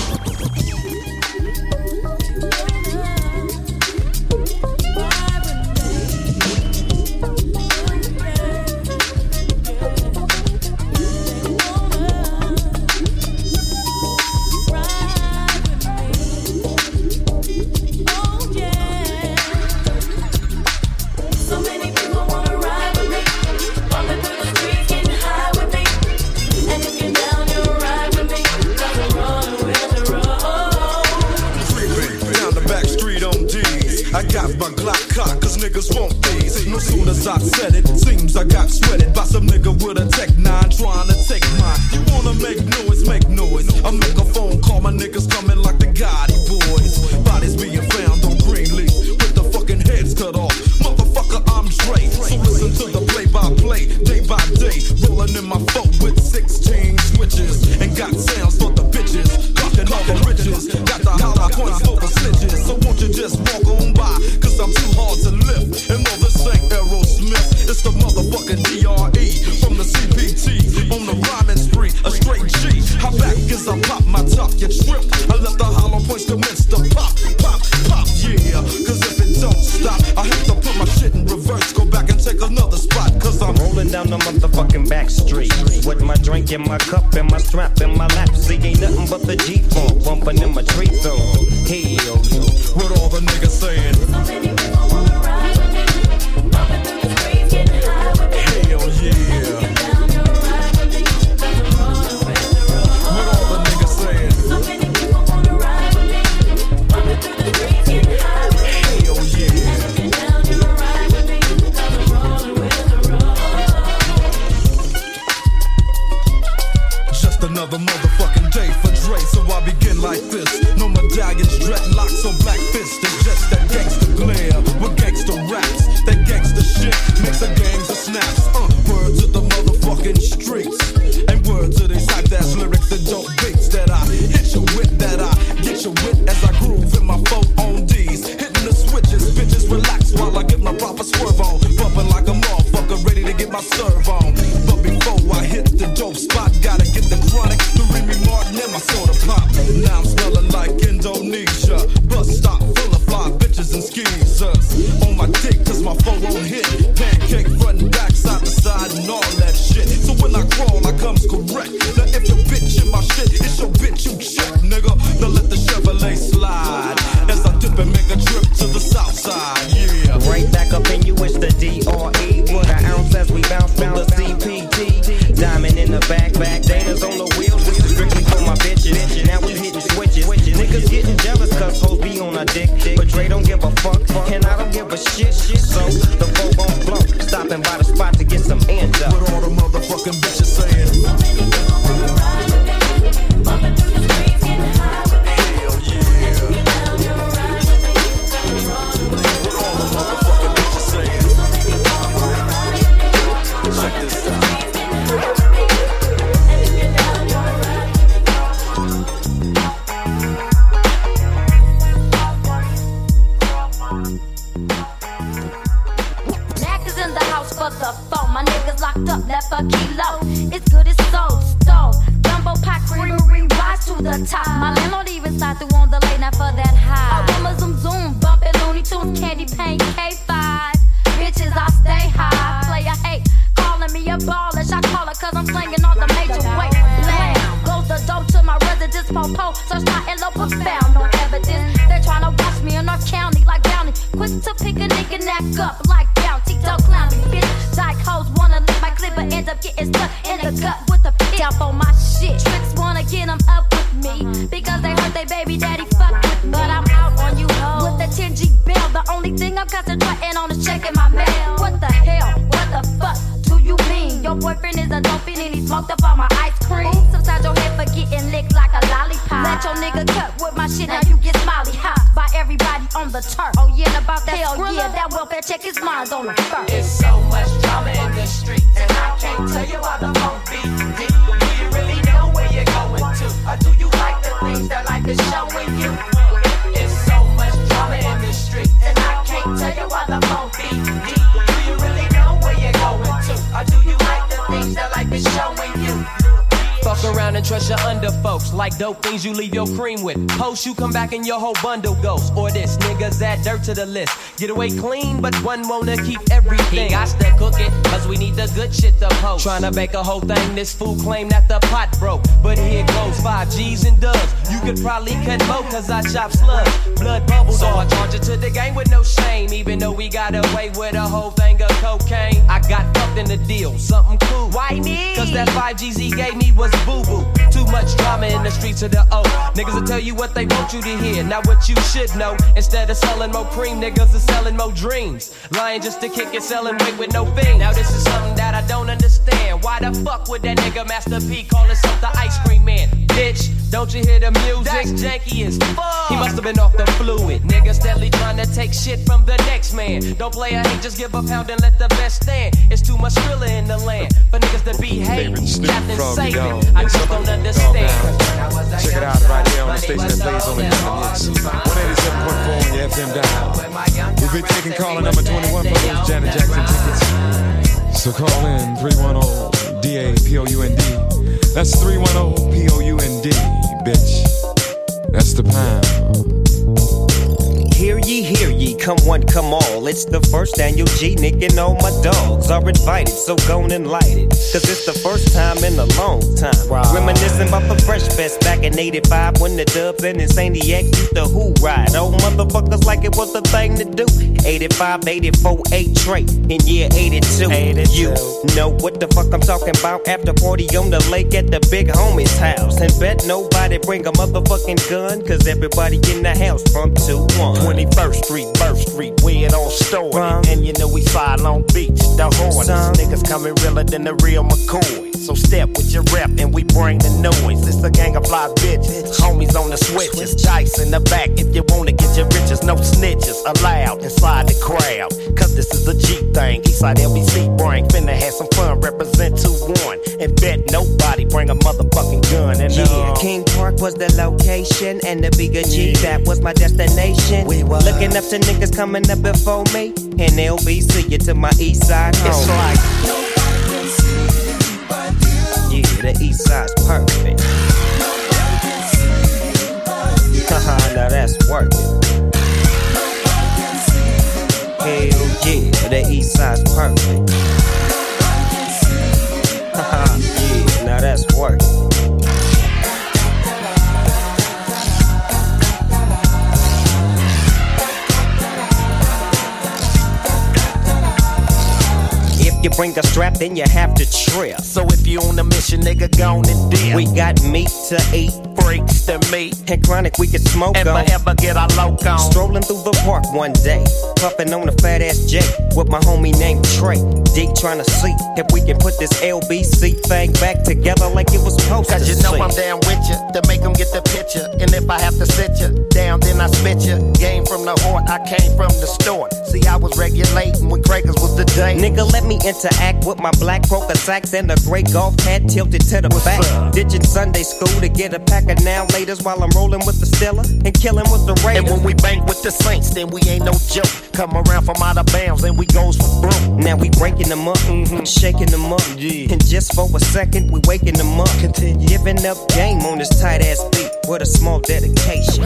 It's the motherfucking DRE from the CPT on the rhyming spree. A straight G. How back as I pop my top, you trip. I let the hollow points commence to pop, pop, pop, yeah. Cause if it don't stop, I have to put my shit in reverse. Go back and take another spot. Cause I'm Rolling down the motherfucking back street with my drink in my cup and my strap in my lap. See, ain't nothing but the G Fuck around and trust your under folks. Like dope things you leave your cream with. Post you come back and your whole bundle goes. Or this, niggas add dirt to the list. Get away clean, but one wanna keep everything. He got to cook it, cause we need the good shit to post. Tryna bake a whole thing, this fool claim that the pot broke. But here goes, five G's and dubs. You could probably cut more, cause I chop slugs. Blood bubbles, so I charge it to the game with no shame. Even though we got away with a whole thing of cocaine. I got fucked in the deal, something cool. Why me? Cause that 5 G's he gave me was boo boo. Too much drama in the streets of the O. Niggas will tell you what they want you to hear, not what you should know. Instead of selling more cream, niggas are selling more dreams. Lying just to kick it, selling weight with no thing. Now this is something that I don't understand. Why the fuck would that nigga Master P call himself the ice cream man? Bitch, don't you hear the music? That's janky as fuck. He must have been off the fluid. Nigga steadily trying to take shit from the next man. Don't play a hate, just give a pound and let the best stand. It's too much thriller in the land for niggas to be hating. Captain Froggy Saving, Dog. I just don't understand. Check it out right here on the station that plays only nothing hits. 187.4 on your FM dial. We've been taking caller number 21 for those Janet Jackson tickets. So call in 310 D-A-P-O-U-N-D. That's 310 P-O-U-N-D, bitch. That's the pound. Hear ye, hear ye, come one, come all. It's the first annual G Nick and all my dogs are invited, so go and light it. Cause it's the first time in a long time. Right. Reminiscing about the Fresh Fest back in 85 when the dubs and Insaniac used to who ride. Old motherfuckers like it was the thing to do. 85, 84, 8 trait in year 82. You know what the fuck I'm talking about? After 40 on the lake at the big homie's house. And bet nobody bring a motherfucking gun, cause everybody in the house from 2 1. 21st Street, Birth Street, where it all started. And you know we fly Long Beach, the Hornets. Niggas coming realer than the real McCoy. So step with your rep and we bring the noise. It's a gang of fly bitches, homies on the switches, dice in the back. If you wanna get your riches, no snitches allowed inside the crowd. Cause this is a G thing. Eastside LBC bring finna have some fun. Represent 2-1 and bet nobody bring a motherfucking gun. And Yeah, uh, King Park was the location, and the bigger G that was my destination. We were looking up to niggas coming up before me, and LBC you to my east side home. It's like yeah, the east side's perfect. Haha, (laughs) now that's working. Hell yeah, the east side's perfect. Haha, (laughs) yeah, now that's working. You bring a strap, then you have to trip. So if you on a mission, nigga, go on and dip. We got meat to eat, freaks to meet, and chronic we can smoke Ever, on. ever get our loc on? Strolling through the park one day, puffing on a fat ass J with my homie named Trey. D trying to see if we can put this LBC thing back together like it was supposed Cause to. you know see. I'm down with you to make them get the picture. And if I have to sit you down, then I spit you. Game from the heart, I came from the store. See, I was regulating when Craigers was the day. Nigga, let me interact with my black poker sacks and a gray golf hat tilted to the back. Ditching Sunday school to get a pack of now laters while I'm rolling with the Stella and killing with the Raiders. And when we bank with the Saints, then we ain't no joke. Come around from out of bounds, and we goes for broke. Now we breaking them up, mm-hmm, shaking them up. And just for a second, we waking them up. Continue giving up game on this tight ass beat with a small dedication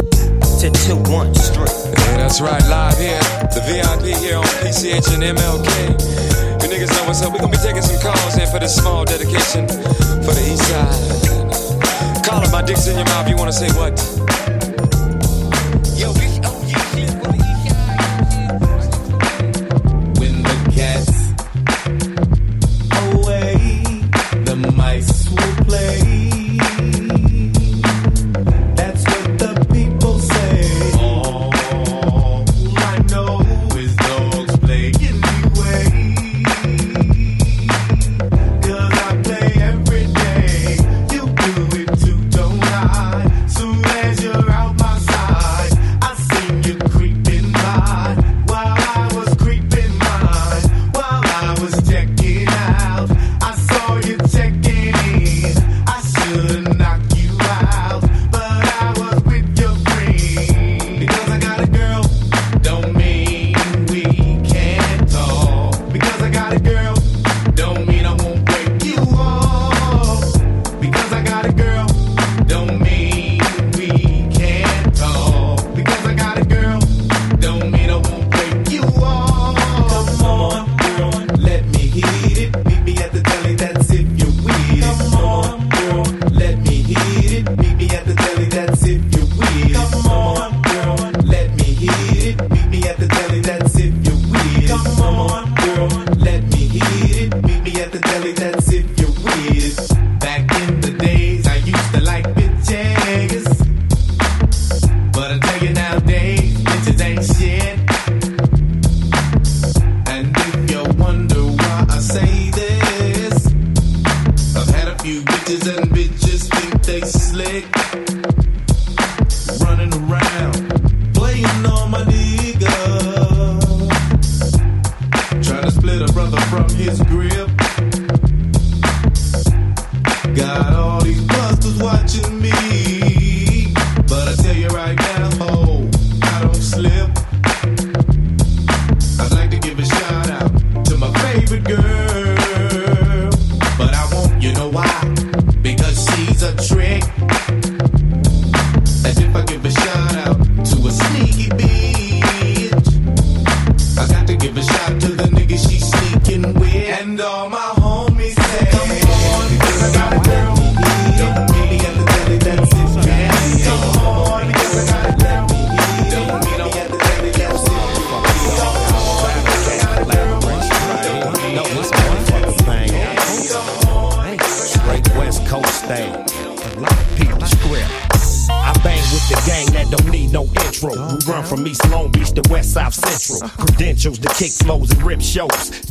to 2 1 Street. Yeah, that's right, live here. The VIP here on PCH and MLK. You niggas know what's up. We're gonna be taking some calls here for this small dedication for the east side. It my dick's in your mouth. You wanna say what?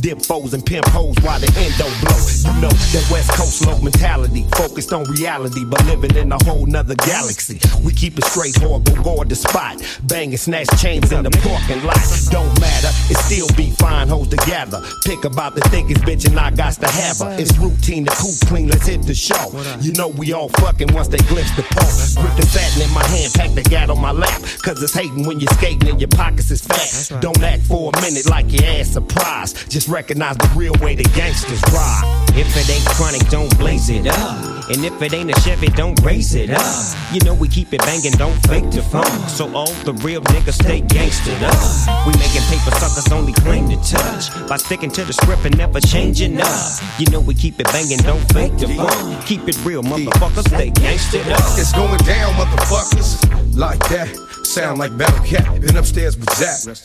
Dip foes and pimp hoes while the endo blow. You know that West Coast low mentality. Focused on reality, but living in a whole nother galaxy. We keep it straight, horrible, guard the spot. Bang and snatch chains in the parking lot. Don't matter, it still be fine hoes together. Pick about the thickest bitch and I got to have her. It's routine to cool clean, let's hit the show. You know we all fucking once they glimpse the pole. Grip the satin in my hand, pack the gat on my lap. Cause it's hating when you're skating and your pockets is fat. Don't act for a minute like your ass surprised. Just recognize the real way the gangsters ride. If it ain't chronic, don't blaze it up. And if it ain't a Chevy, don't raise it up. You know we keep it banging, don't fake the funk. So all the real niggas stay gangstered up. We making paper suckers only claim to touch. By sticking to the script and never changing up. You know we keep it banging, don't fake the funk. Keep it real, motherfuckers, stay gangstered up. It's going down, motherfuckers. Like that. Sound like Battle Cat. Been upstairs with Zach.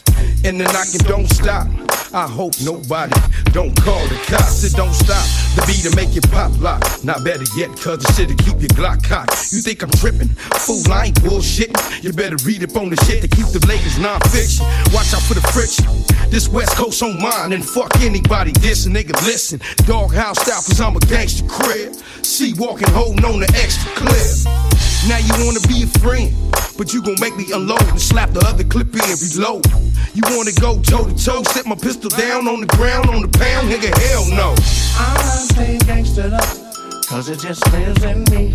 And the knocking don't stop. I hope nobody don't call the cops. It don't stop. The beat to make it pop lock. Not better yet, cause the shit to keep your Glock cocked. You think I'm tripping? Fool, I ain't bullshitting. You better read up on the shit to keep the Lakers non-fiction. Watch out for the friction. This West Coast on mine and fuck anybody. This nigga listen. Doghouse style cause I'm a gangster crib. See walking holding on the extra clip. Now you wanna be a friend, but you gon' make me unload and slap the other clip in and reload. You wanna go toe to toe, set my pistol down on the ground on the pound, nigga, hell no. I'm staying gangstered up, cause it just lives in me.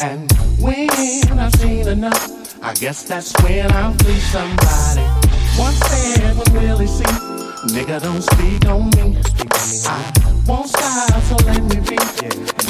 And when I've seen enough, I guess that's when I'll free somebody. Once said when Willie see, nigga don't speak on me. I won't stop, so let me be.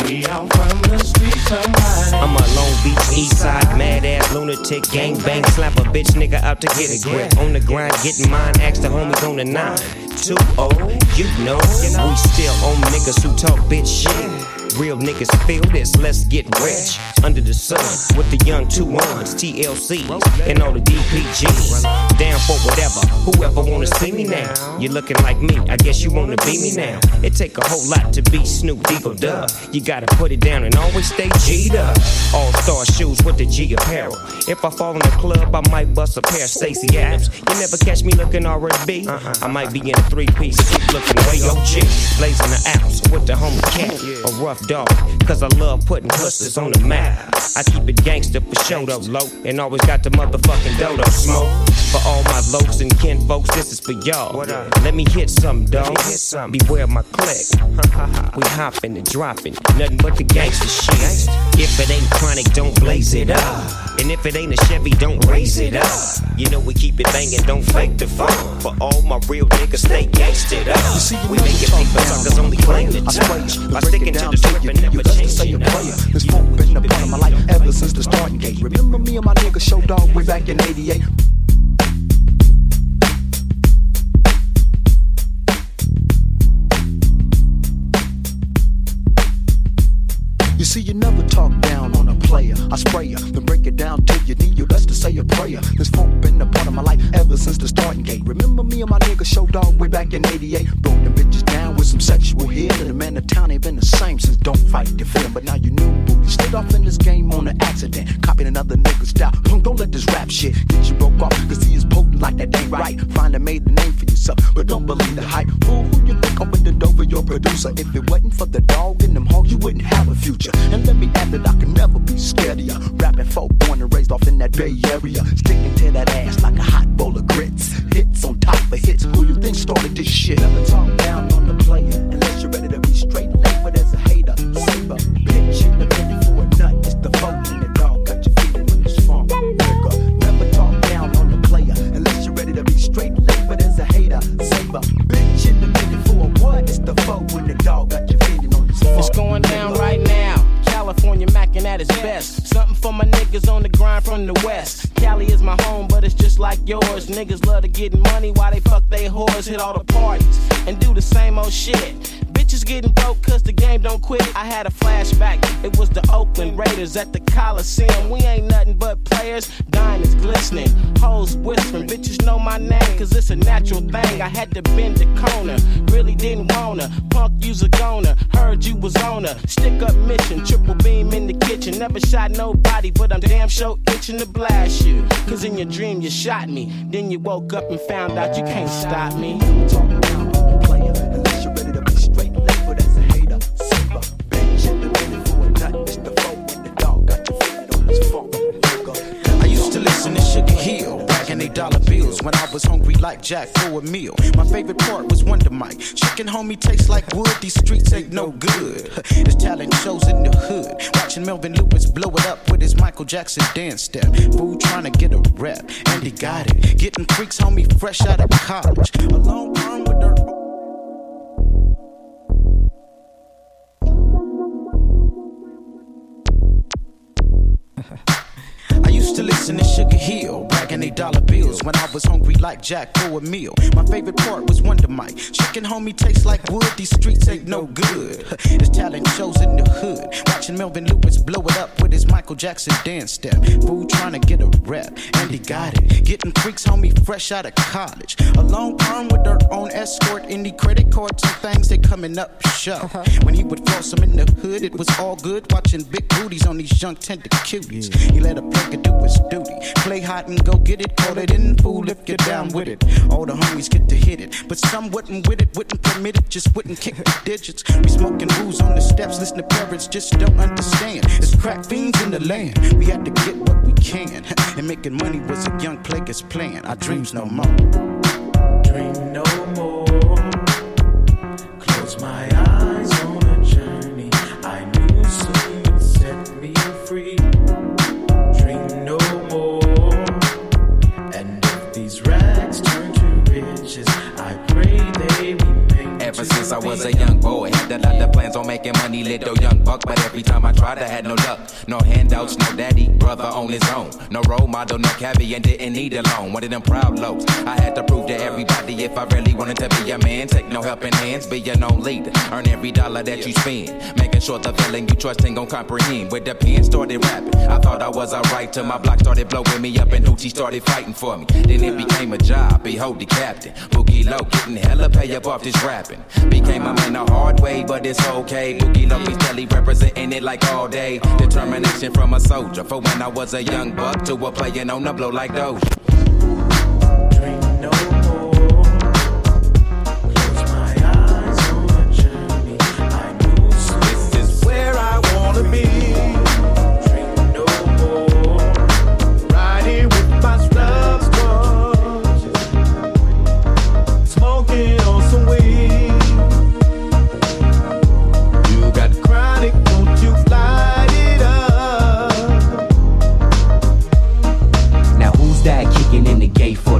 We out from the street, somebody. I'm a Long Beach East Side mad ass lunatic gang bang slap a bitch nigga out to get a grip on the grind getting mine ask the homies on the nine. two oh you know we still on niggas who talk bitch shit Real niggas feel this, let's get rich. Under the sun, with the young two ones, TLCs, and all the DPGs. Down for whatever, whoever wanna see me now. You looking like me, I guess you wanna be me now. It take a whole lot to be Snoop Eagle Dub. You gotta put it down and always stay G'd up. All star shoes with the G apparel. If I fall in the club, I might bust a pair of Stacey Adams. You never catch me looking R&B. I might be in a three piece looking way OG. Blazing the ounce with the homie cat, a rough dog. Cause I love putting hustlers on the map. I keep it gangster for show though, low. And always got the motherfucking dodo smoke. For all my lokes and kin folks, this is for y'all. Let me hit some, dog. Beware my click. (laughs) we hopping and dropping, nothing but the gangster shit. If it ain't chronic, don't blaze it up. And if it ain't a Chevy, don't raise it up. You know we keep it banging, don't fake the fun. For all my real niggas, stay gangstered up. we make it paper suckers only claim to touch. By sticking to the script and never changing up. This folk been a part of my life ever since the starting gate. Remember me and my nigga Show Dog way back in 88? You see, you never talk down on a player. I spray ya, then break it down till you need you. That's the say a prayer. This funk been a part of my life ever since the starting gate. Remember me and my nigga Show Dog way back in 88? Broke them bitches down with some sexual hit. And the man the town ain't been the same since Don't Fight the Feelin'. But now you knew, boo. You slid off in this game on an accident. Copying another nigga's style. Punk, don't let this rap shit get you broke off. Cause he is potent like that ain't right. Finally made a name for yourself. But don't believe the hype. Fool, who you think opened the door for your producer? If it wasn't for the dog and them hogs, you wouldn't have a future. And let me add that I can never be scared of ya. Rapping folk, born and raised off in that Bay Area. Sticking to that ass like a hot bowl of grits. Hits on top of hits. Who you think started this shit? Never talk down on the player unless you're ready to be straight labeled as a hater. Saber, bitch, in the minute for a nut. It's the folk and the dog got you feeling when it's funk. Nigga, never talk down on the player unless you're ready to be straight labeled as a hater. Saber, bitch, in the minute for a what? It's the folk and the dog got you feeling on this. It's going down right now. California macking at its best. Something for my niggas on the grind from the west. Cali is my home, but it's just like yours. Niggas love to get money while they fuck they whores, hit all the parties, and do the same old shit. Bitches getting broke cause the game don't quit. I had a flashback. It was the Oakland Raiders at the Coliseum. We ain't nothing but players, diamonds glistening, hoes whispering. Bitches know my name cause it's a natural thing. I had to bend the corner, really didn't wanna. Punk use a goner, heard you was on a stick up mission, triple beam in the kitchen. Never shot nobody, but I'm damn sure itching to blast you. Cause in your dream you shot me, then you woke up and found out you can't stop me. When I was hungry like Jack for a meal. My favorite part was Wonder Mike. Chicken homie tastes like wood, these streets ain't no good. (laughs) His talent shows in the hood. Watching Melvin Lewis blow it up with his Michael Jackson dance step. Fool trying to get a rep, and he got it. Getting freaks, homie, fresh out of college. A long term with her. (laughs) I used to listen to Sugar Hill, bragging they dollar bills when I was hungry like Jack for a meal. My favorite part was Wonder Mike. Chicken homie tastes like wood, these streets ain't no good. (laughs) His talent shows in the hood. Watching Melvin Lewis blow it up with his Michael Jackson dance step. Fool trying to get a rep, and he got it. Getting freaks, homie, fresh out of college. A long term with her own escort, indie credit cards and things, they coming up show. Uh-huh. When he would floss them in the hood, it was all good. Watching big booties on these young tender cuties. He let a player do his duty. Play hot and go get it. Call it in, fool, if you're down with it. All the homies get to hit it. But some wouldn't with it, wouldn't permit it, just wouldn't kick the digits. We smoking booze on the steps, listen to parents, just don't understand. It's crack fiends in the land. We had to get what we can. (laughs) And making money was a young player's plan. Our dreams no more. Dream no more. Ever since I was a young boy, had a lot of plans on making money, little young buck. But every time I tried, I had no luck. No handouts, no daddy, brother on his own. No role model, no and didn't need a loan. One of them proud lows. I had to prove to everybody if I really wanted to be a man. Take no helping hands, be your own leader. Earn every dollar that you spend. Making sure the feeling you trust ain't gon' comprehend. With the pen started rapping, I thought I was alright till my block started blowing me up and Hoochie started fighting for me. Then it became a job, behold the captain. Boogie Low getting hella pay up off this rapping. Became a man the hard way, but it's okay. Boogie be steady representing it like all day. Determination from a soldier for when I was a young buck to a playing on the blow like those.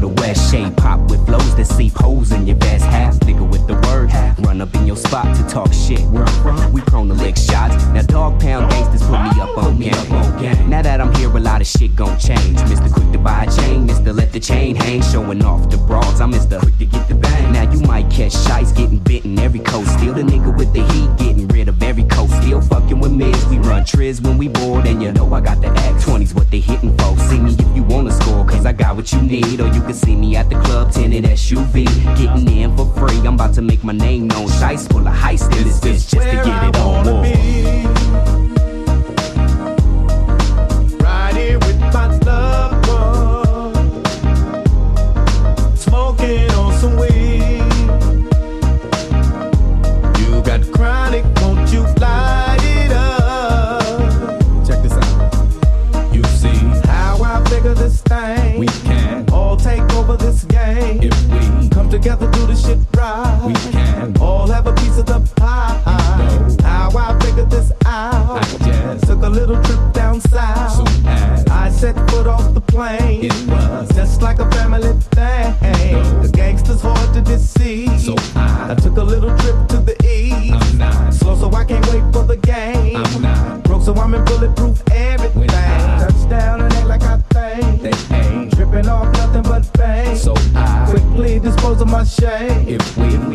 The West? Shade pop with flows that see holes in your best half. Nigga with the word, run up in your spot to talk shit. Where I'm from, we prone to lick shots. Now Dogg Pound gangsters put me up on game. Now that I'm here, a lot of shit gon' change. Mr. Quick to buy a chain, Mr. Let the chain hang, showing off the broads. I'm Mr. Quick to get the bang. Now you might catch shites getting bitten every coast. Still the nigga with the heat, getting rid of every coast. Still fucking with mids, we run triz when we bored, and you know I got the act. 20s what they hitting for. See me if you wanna score. Cause I got what you need, or you can see me at the club, tinted SUV. Getting in for free, I'm about to make my name known. Dice full of heist this bitch just to get it on. Foot off the plane. It was just like a family thing. The gangsters hard to deceive. So I, took a little trip to the east. I'm not slow, so I can't wait for the game. I'm not broke, so I'm in bulletproof everything. Touchdown and act like I think. They ain't tripping off nothing but bang. So I quickly dispose of my shame. If we,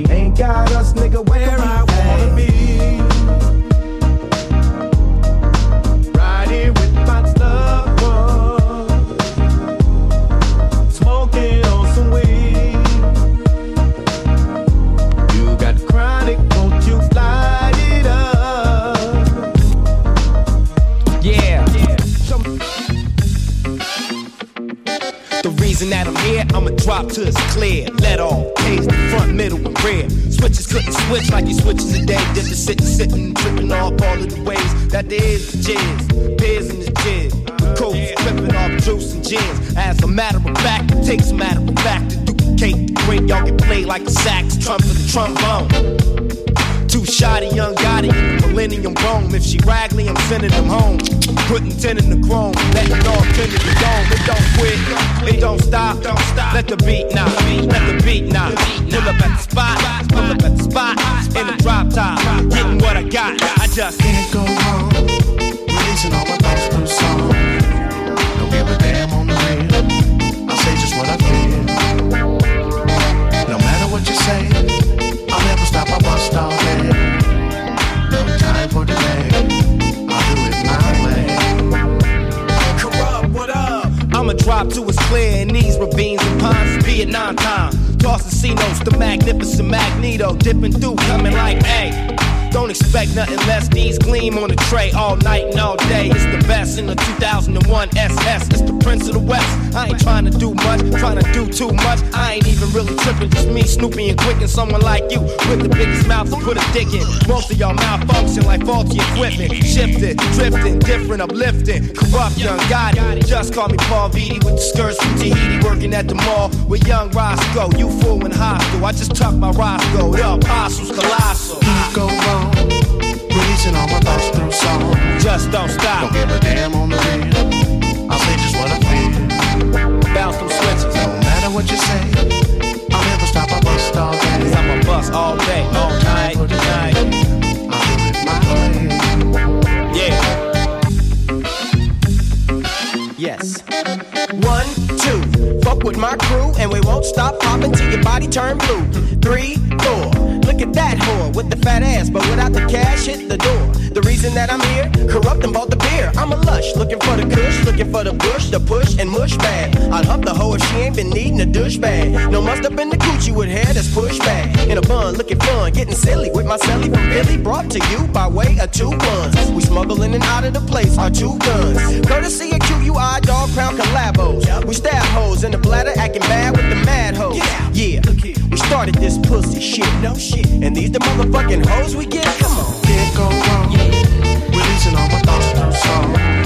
Till it's clear. Let all taste the front, middle, and rear. Switches couldn't switch like you switches a day. Did the sitting, sitting, tripping off all of the ways that there is the jizz. Beers in the jizz. Coke tripping off juice and gins. As a matter of fact, it takes a matter of fact to duplicate the great. Y'all get played like the sax, trumpet, the trombone. Too shoddy, young Gotti, the millennium Rome. If she raggly, I'm sending them home. Putting ten in the chrome, letting all ten in the dome. It don't quit, it don't stop. Don't stop. Let the beat knock, let the beat knock. Pull up at the spot, pull up at the spot. In the drop top, getting what I got. I just can't go wrong. Releasing all my thoughts through song. Don't give a damn on the real. I say just what I feel. Clear in these ravines and ponds, Vietnam time. Toss casinos, the magnificent Magneto, dipping through, coming like, hey. Don't expect nothing less. These gleam on the tray all night and all day. It's the best in the 2001 SS. It's the Prince of the West. I ain't trying to do much, trying to do too much. I ain't even really tripping. Just me, Snoopy, and Quik, and someone like you with the biggest mouth to put a dick in. Most of y'all malfunction like faulty equipment. Shifting, drifting, different, uplifting. Corrupt young. Just call me Paul Vitti with the skirts from Tahiti. Working at the mall with young Roscoe. You fool and hostile. I just tuck my Roscoe. The apostles colossal. Go wrong. Releasing all my thoughts through song. Just don't stop. Don't give a damn on the real. I'll say just what I feel. Bounce them switches. No matter what you say, I'll never stop. I bust all day. Cause I'm a bust all day, all night, night. I'll do it my way. Yeah. Yes. One, two. Fuck with my crew, and we won't stop popping till your body turn blue. Three, four. Look at that whore with the fat ass, but without the cash, hit the door. The reason that I'm here, corrupt and bought the beer. I'm a lush, looking for the kush, looking for the bush, the push and mush bag. I'd hump the hoe if she ain't been needing a douche bag. No must up in the coochie with hair that's pushed back. In a bun, looking fun, getting silly with my celly from Philly, brought to you by way of two guns. We smuggle in and out of the place, our two guns. Courtesy of QUI, dog crown collabos. We stab hoes in the bladder, acting bad with the mad hoes. Yeah, we started this pussy shit, no shit. And these the motherfucking hoes we get. Come on, Can't go wrong. Releasing all my thoughts through song.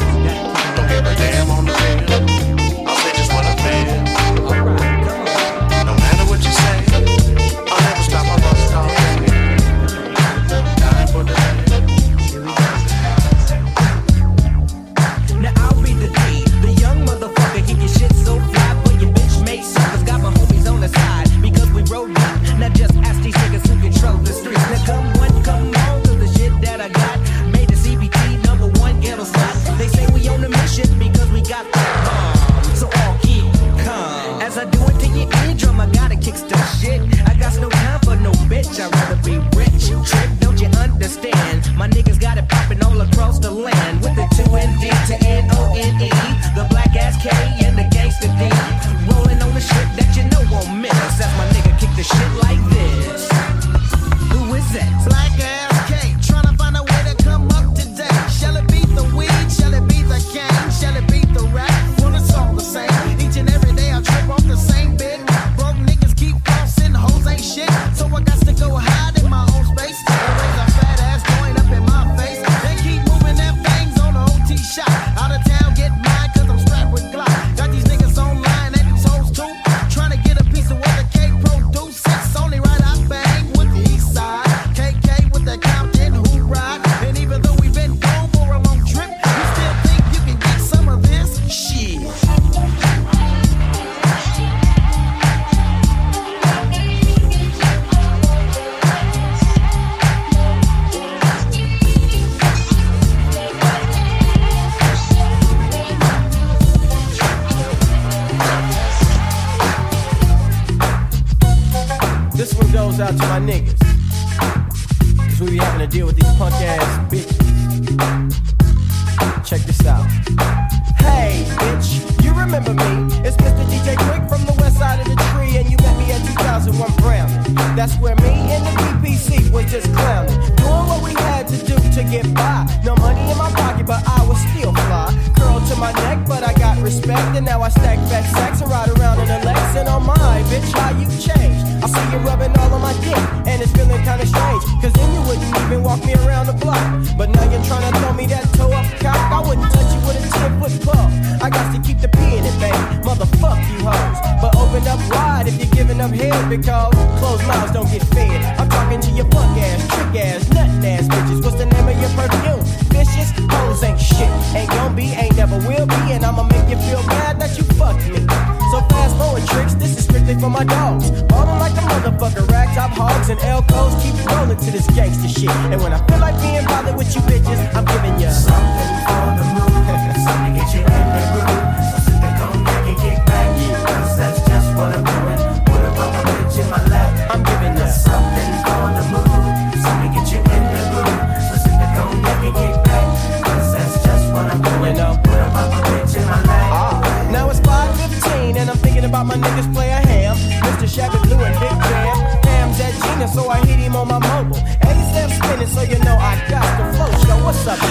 Feel like being bothered with you bitches, I'm giving you something for the mood. (laughs) Something to get you in the.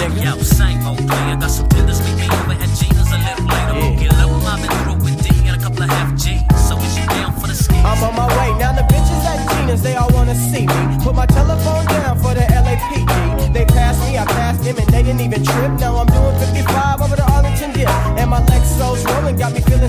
Nigga? Yo, same old player. Got some tenders, meet me over at Gina's a little later. We'll get low, mobbing through with D and a couple of G's. So is you down for the ski? I'm on my way. Now the bitches at Gina's, they all wanna see me. Put my telephone down for the LAPD. They passed me, I passed them, and they didn't even trip. Now I'm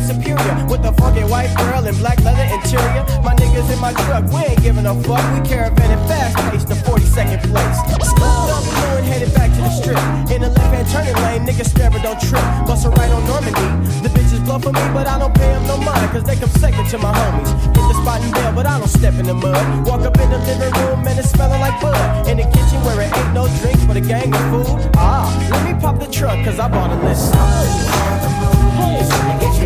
superior. With a fucking white girl and black leather interior. My niggas in my truck, we ain't giving a fuck. We caravanning fast pace to 42nd place. Scooped up blue and headed back to the strip. In the left hand turning lane, niggas but don't trip. Bust a right on Normandie. The bitches blow for me, but I don't pay them no mind. Cause they come second to my homies. Hit the spot and bail, but I don't step in the mud. Walk up in the living room and it's smelling like bud. In the kitchen where it ain't no drinks but a gang of food. Ah, let me pop the trunk cause I bought a list. For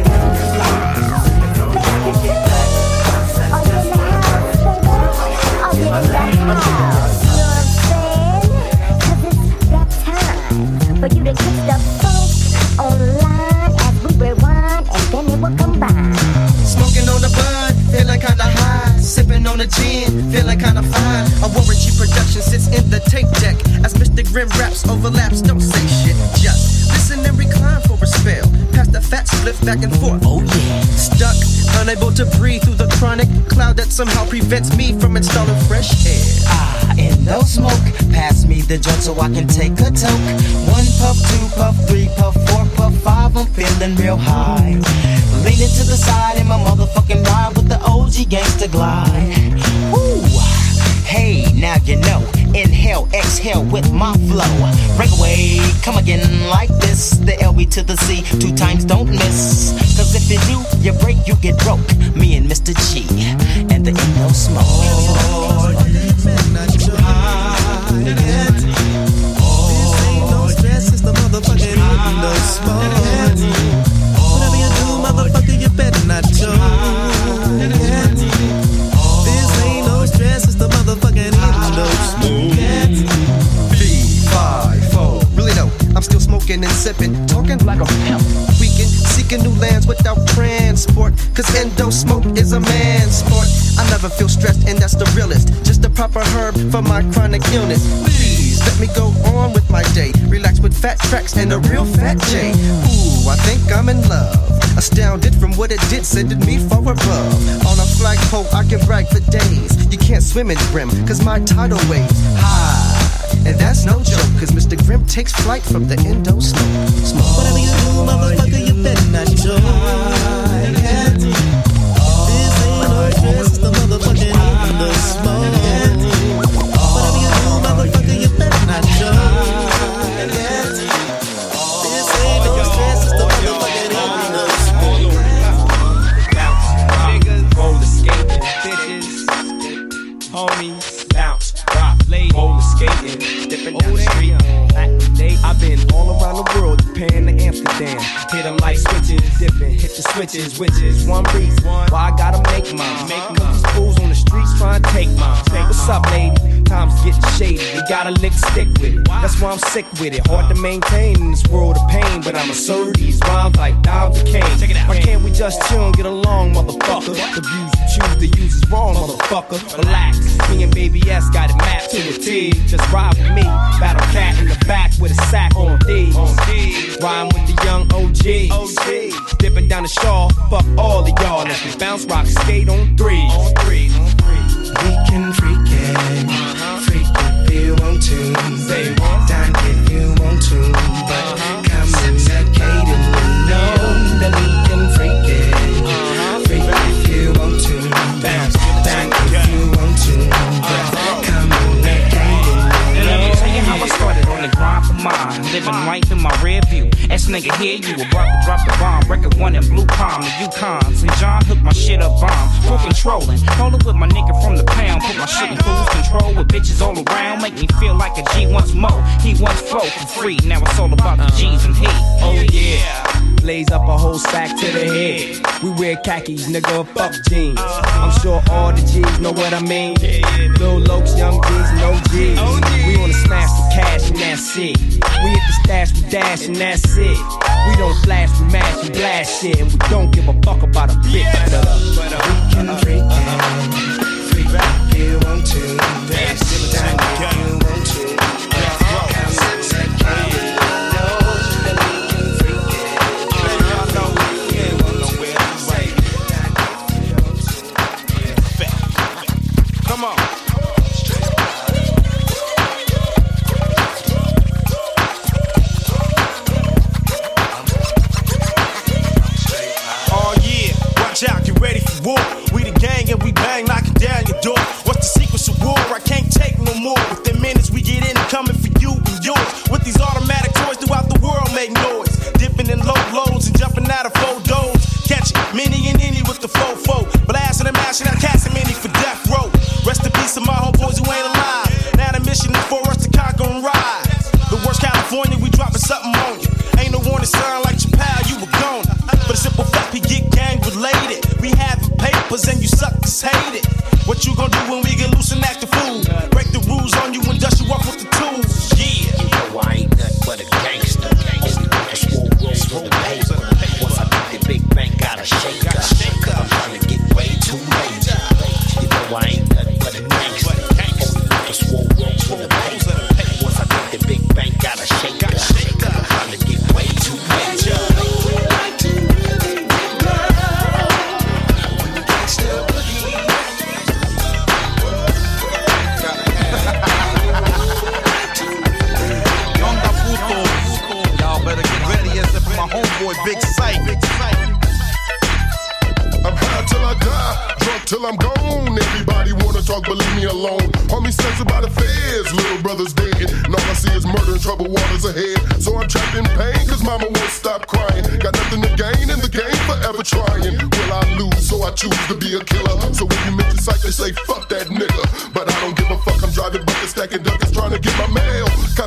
back and forth. Oh yeah. Stuck, unable to breathe through the chronic cloud that somehow prevents me from installing fresh air. Ah, and no smoke. Pass me the joint so I can take a toke. One puff, two puff, three puff, four puff, five. I'm feeling real high. Leaning to the side in my motherfucking ride with the OG gangster glide. Woo! Hey, now you know. Inhale, exhale with my flow. Break away, come again like this. The LB to the C, two times don't miss. Cause if you do, you break, you get broke. Me and Mr. G, and the Indo Smoke. Do, motherfucker, you better not joke. This ain't no stress, it's the I'm still smoking and sipping, talking like a pimp. Weekend, seeking new lands without transport. Cause endo smoke is a man's sport. I never feel stressed, and that's the realest. Just the proper herb for my chronic illness. Please let me go on with my day. Relax with fat tracks and a real fat J. Ooh, I think I'm in love. Astounded from what it did, sending me far above. On a flagpole, I can brag for days. You can't swim in Grim, cause my tidal waves high. And that's no joke, cause Mr. Grim takes flight from the endo. Smoke. Whatever you do, motherfucker, you better not joke. Like switches, which is one reason why I gotta make mine. Make these fools on the streets trying to take mine. What's up, lady? Time's getting shady. You gotta lick stick with it. That's why I'm sick with it. Hard to maintain in this world of pain, but I'ma serve these rhymes like Dom Kane. Why can't we just chill and get along, motherfucker? The views you choose to use is wrong, motherfucker. Relax. Me and Baby S got it mapped to a T. Just ride with me. Battle cat in the back with a sack on D. Rhyme with the young OG. Dipping down the shaw. Fuck all of y'all. Let's bounce, rock, skate on three. On three. We can freak it, freak if you want to. Dine if Living life in my rear view. S nigga, here you about to drop the bomb. Record one in Blue Palm, the Yukon. St. John hooked my shit up bomb. Full controlling. Rolling with my nigga from the pound. Put my shit in cruise control with bitches all around. Make me feel like a G once more. He once flow for free. Now it's all about the G's and he. Oh yeah. Blaze up a whole sack to the head. We wear khakis, nigga, fuck jeans. I'm sure all the G's know what I mean. Lil Lokes, young G's, no G's. We wanna smash the cash and that's it. We hit the stash, we dash and that's it. We don't flash, we mash, we blast shit. And we don't give a fuck about a bitch. But, uh, uh, We can freak it, freak want to. Dine if you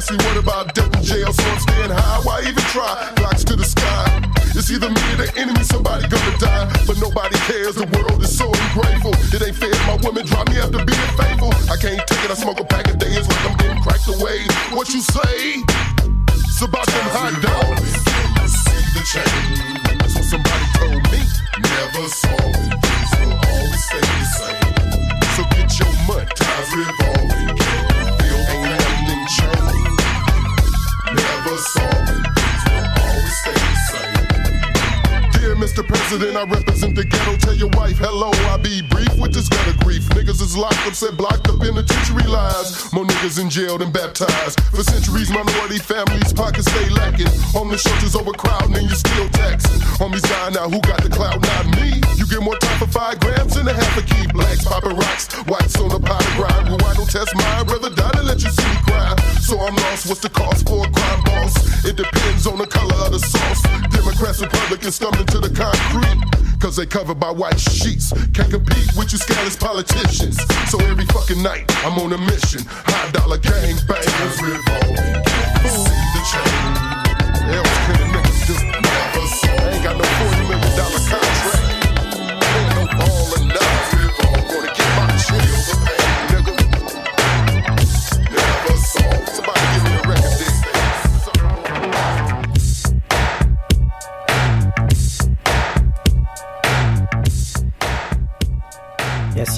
see what about death in jail, so I'm staying high. Why even try? Blocks to the sky. It's either me or the enemy, somebody gonna die. But nobody cares, the world is so ungrateful. It ain't fair, my women drop me after being faithful. I can't take it, I smoke a pack a day, it's like I'm getting cracked away. What you say? It's about them hot dogs. See the change. That's what somebody told me. Never saw it, things will always stay the same. So get your mud ties revolving. Never Mr. President, I represent the ghetto. Tell your wife hello. I be brief with this gutter grief. Niggas is locked up, said blocked up penitentiary lies. More niggas in jail than baptized. For centuries, minority families' pockets stay lacking. Homeless shelters overcrowding and you still taxing. Homies die now, who got the clout? Not me. You get more time for five grams than a half a key. Blacks popping rocks, whites on the pot grind. Well, I don't test mine? Rather die than let you see me cry. So I'm lost. What's the cost for a crime boss? It depends on the color of the sauce. Democrats, Republicans stumbling to the concrete. Cause they covered by white sheets. Can't compete with you scandalous politicians. So every fucking night, I'm on a mission. High dollar gang bangers revolving. See the change. Else can the niggas just never saw. Ain't got no 40 million dollar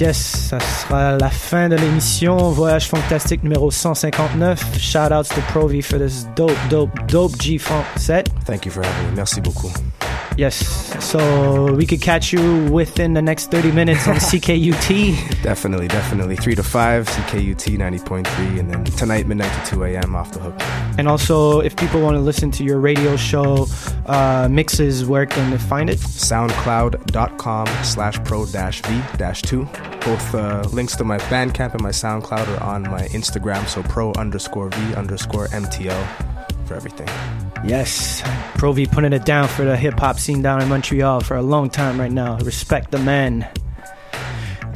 yes, ça sera la fin de l'émission. Voyage Fantastique numéro 159. Shout outs to Provi for this dope, dope, dope G set. Thank you for having me. Merci beaucoup. Yes, so we could catch you within the next 30 minutes on (laughs) CKUT. Definitely, definitely. 3 to 5, CKUT 90.3, and then tonight, midnight to 2 a.m. off the hook. And also, if people want to listen to your radio show uh, mixes, where can they find it? SoundCloud.com slash pro dash V dash 2. Both uh, links to my Bandcamp and my SoundCloud are on my Instagram, so pro underscore V underscore MTO for everything. Yes, Pro V putting it down for the hip hop scene down in Montreal for a long time right now. Respect the man.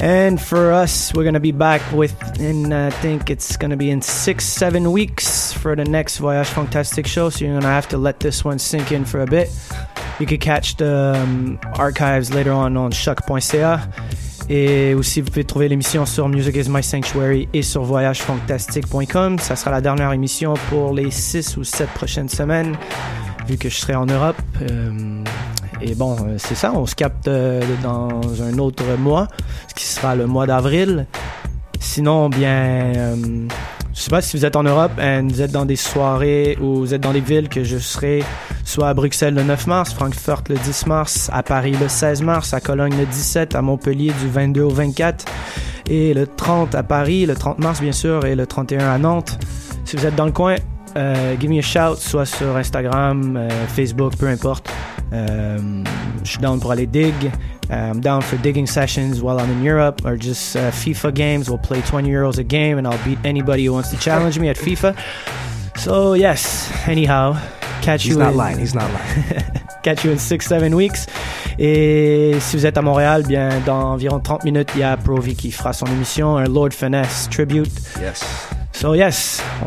And for us, we're gonna be back within, I think it's gonna be in six, seven weeks for the next Voyage Fantastique show. So you're gonna have to let this one sink in for a bit. You could catch the um, archives later on on CHOQ.ca. Et aussi, vous pouvez trouver l'émission sur Music is My Sanctuary et sur voyagefantastique.com. Ça sera la dernière émission pour les 6 ou 7 prochaines semaines, vu que je serai en Europe. Euh, et bon, euh, c'est ça, on se capte euh, dans un autre mois, ce qui sera le mois d'avril. Sinon, bien, je sais pas si vous êtes en Europe et vous êtes dans des soirées ou vous êtes dans des villes que je serai soit à Bruxelles le 9 mars, Francfort le 10 mars, à Paris le 16 mars, à Cologne le 17, à Montpellier du 22 au 24 et le 30 à Paris, le 30 mars bien sûr et le 31 à Nantes. Si vous êtes dans le coin, euh, give me a shout, soit sur Instagram, euh, Facebook, peu importe. Euh, je suis down pour aller dig. I'm down for digging sessions while I'm in Europe or just uh, FIFA games. We'll play 20 euros a game and I'll beat anybody who wants to challenge me at FIFA. So, yes, anyhow, catch He's you not in, lying, he's not lying. (laughs) catch you in 6-7 weeks. Et si vous êtes à Montréal, bien, dans environ 30 minutes, il y a Pro V qui fera son émission, un Lord Finesse tribute. Yes. So, yes,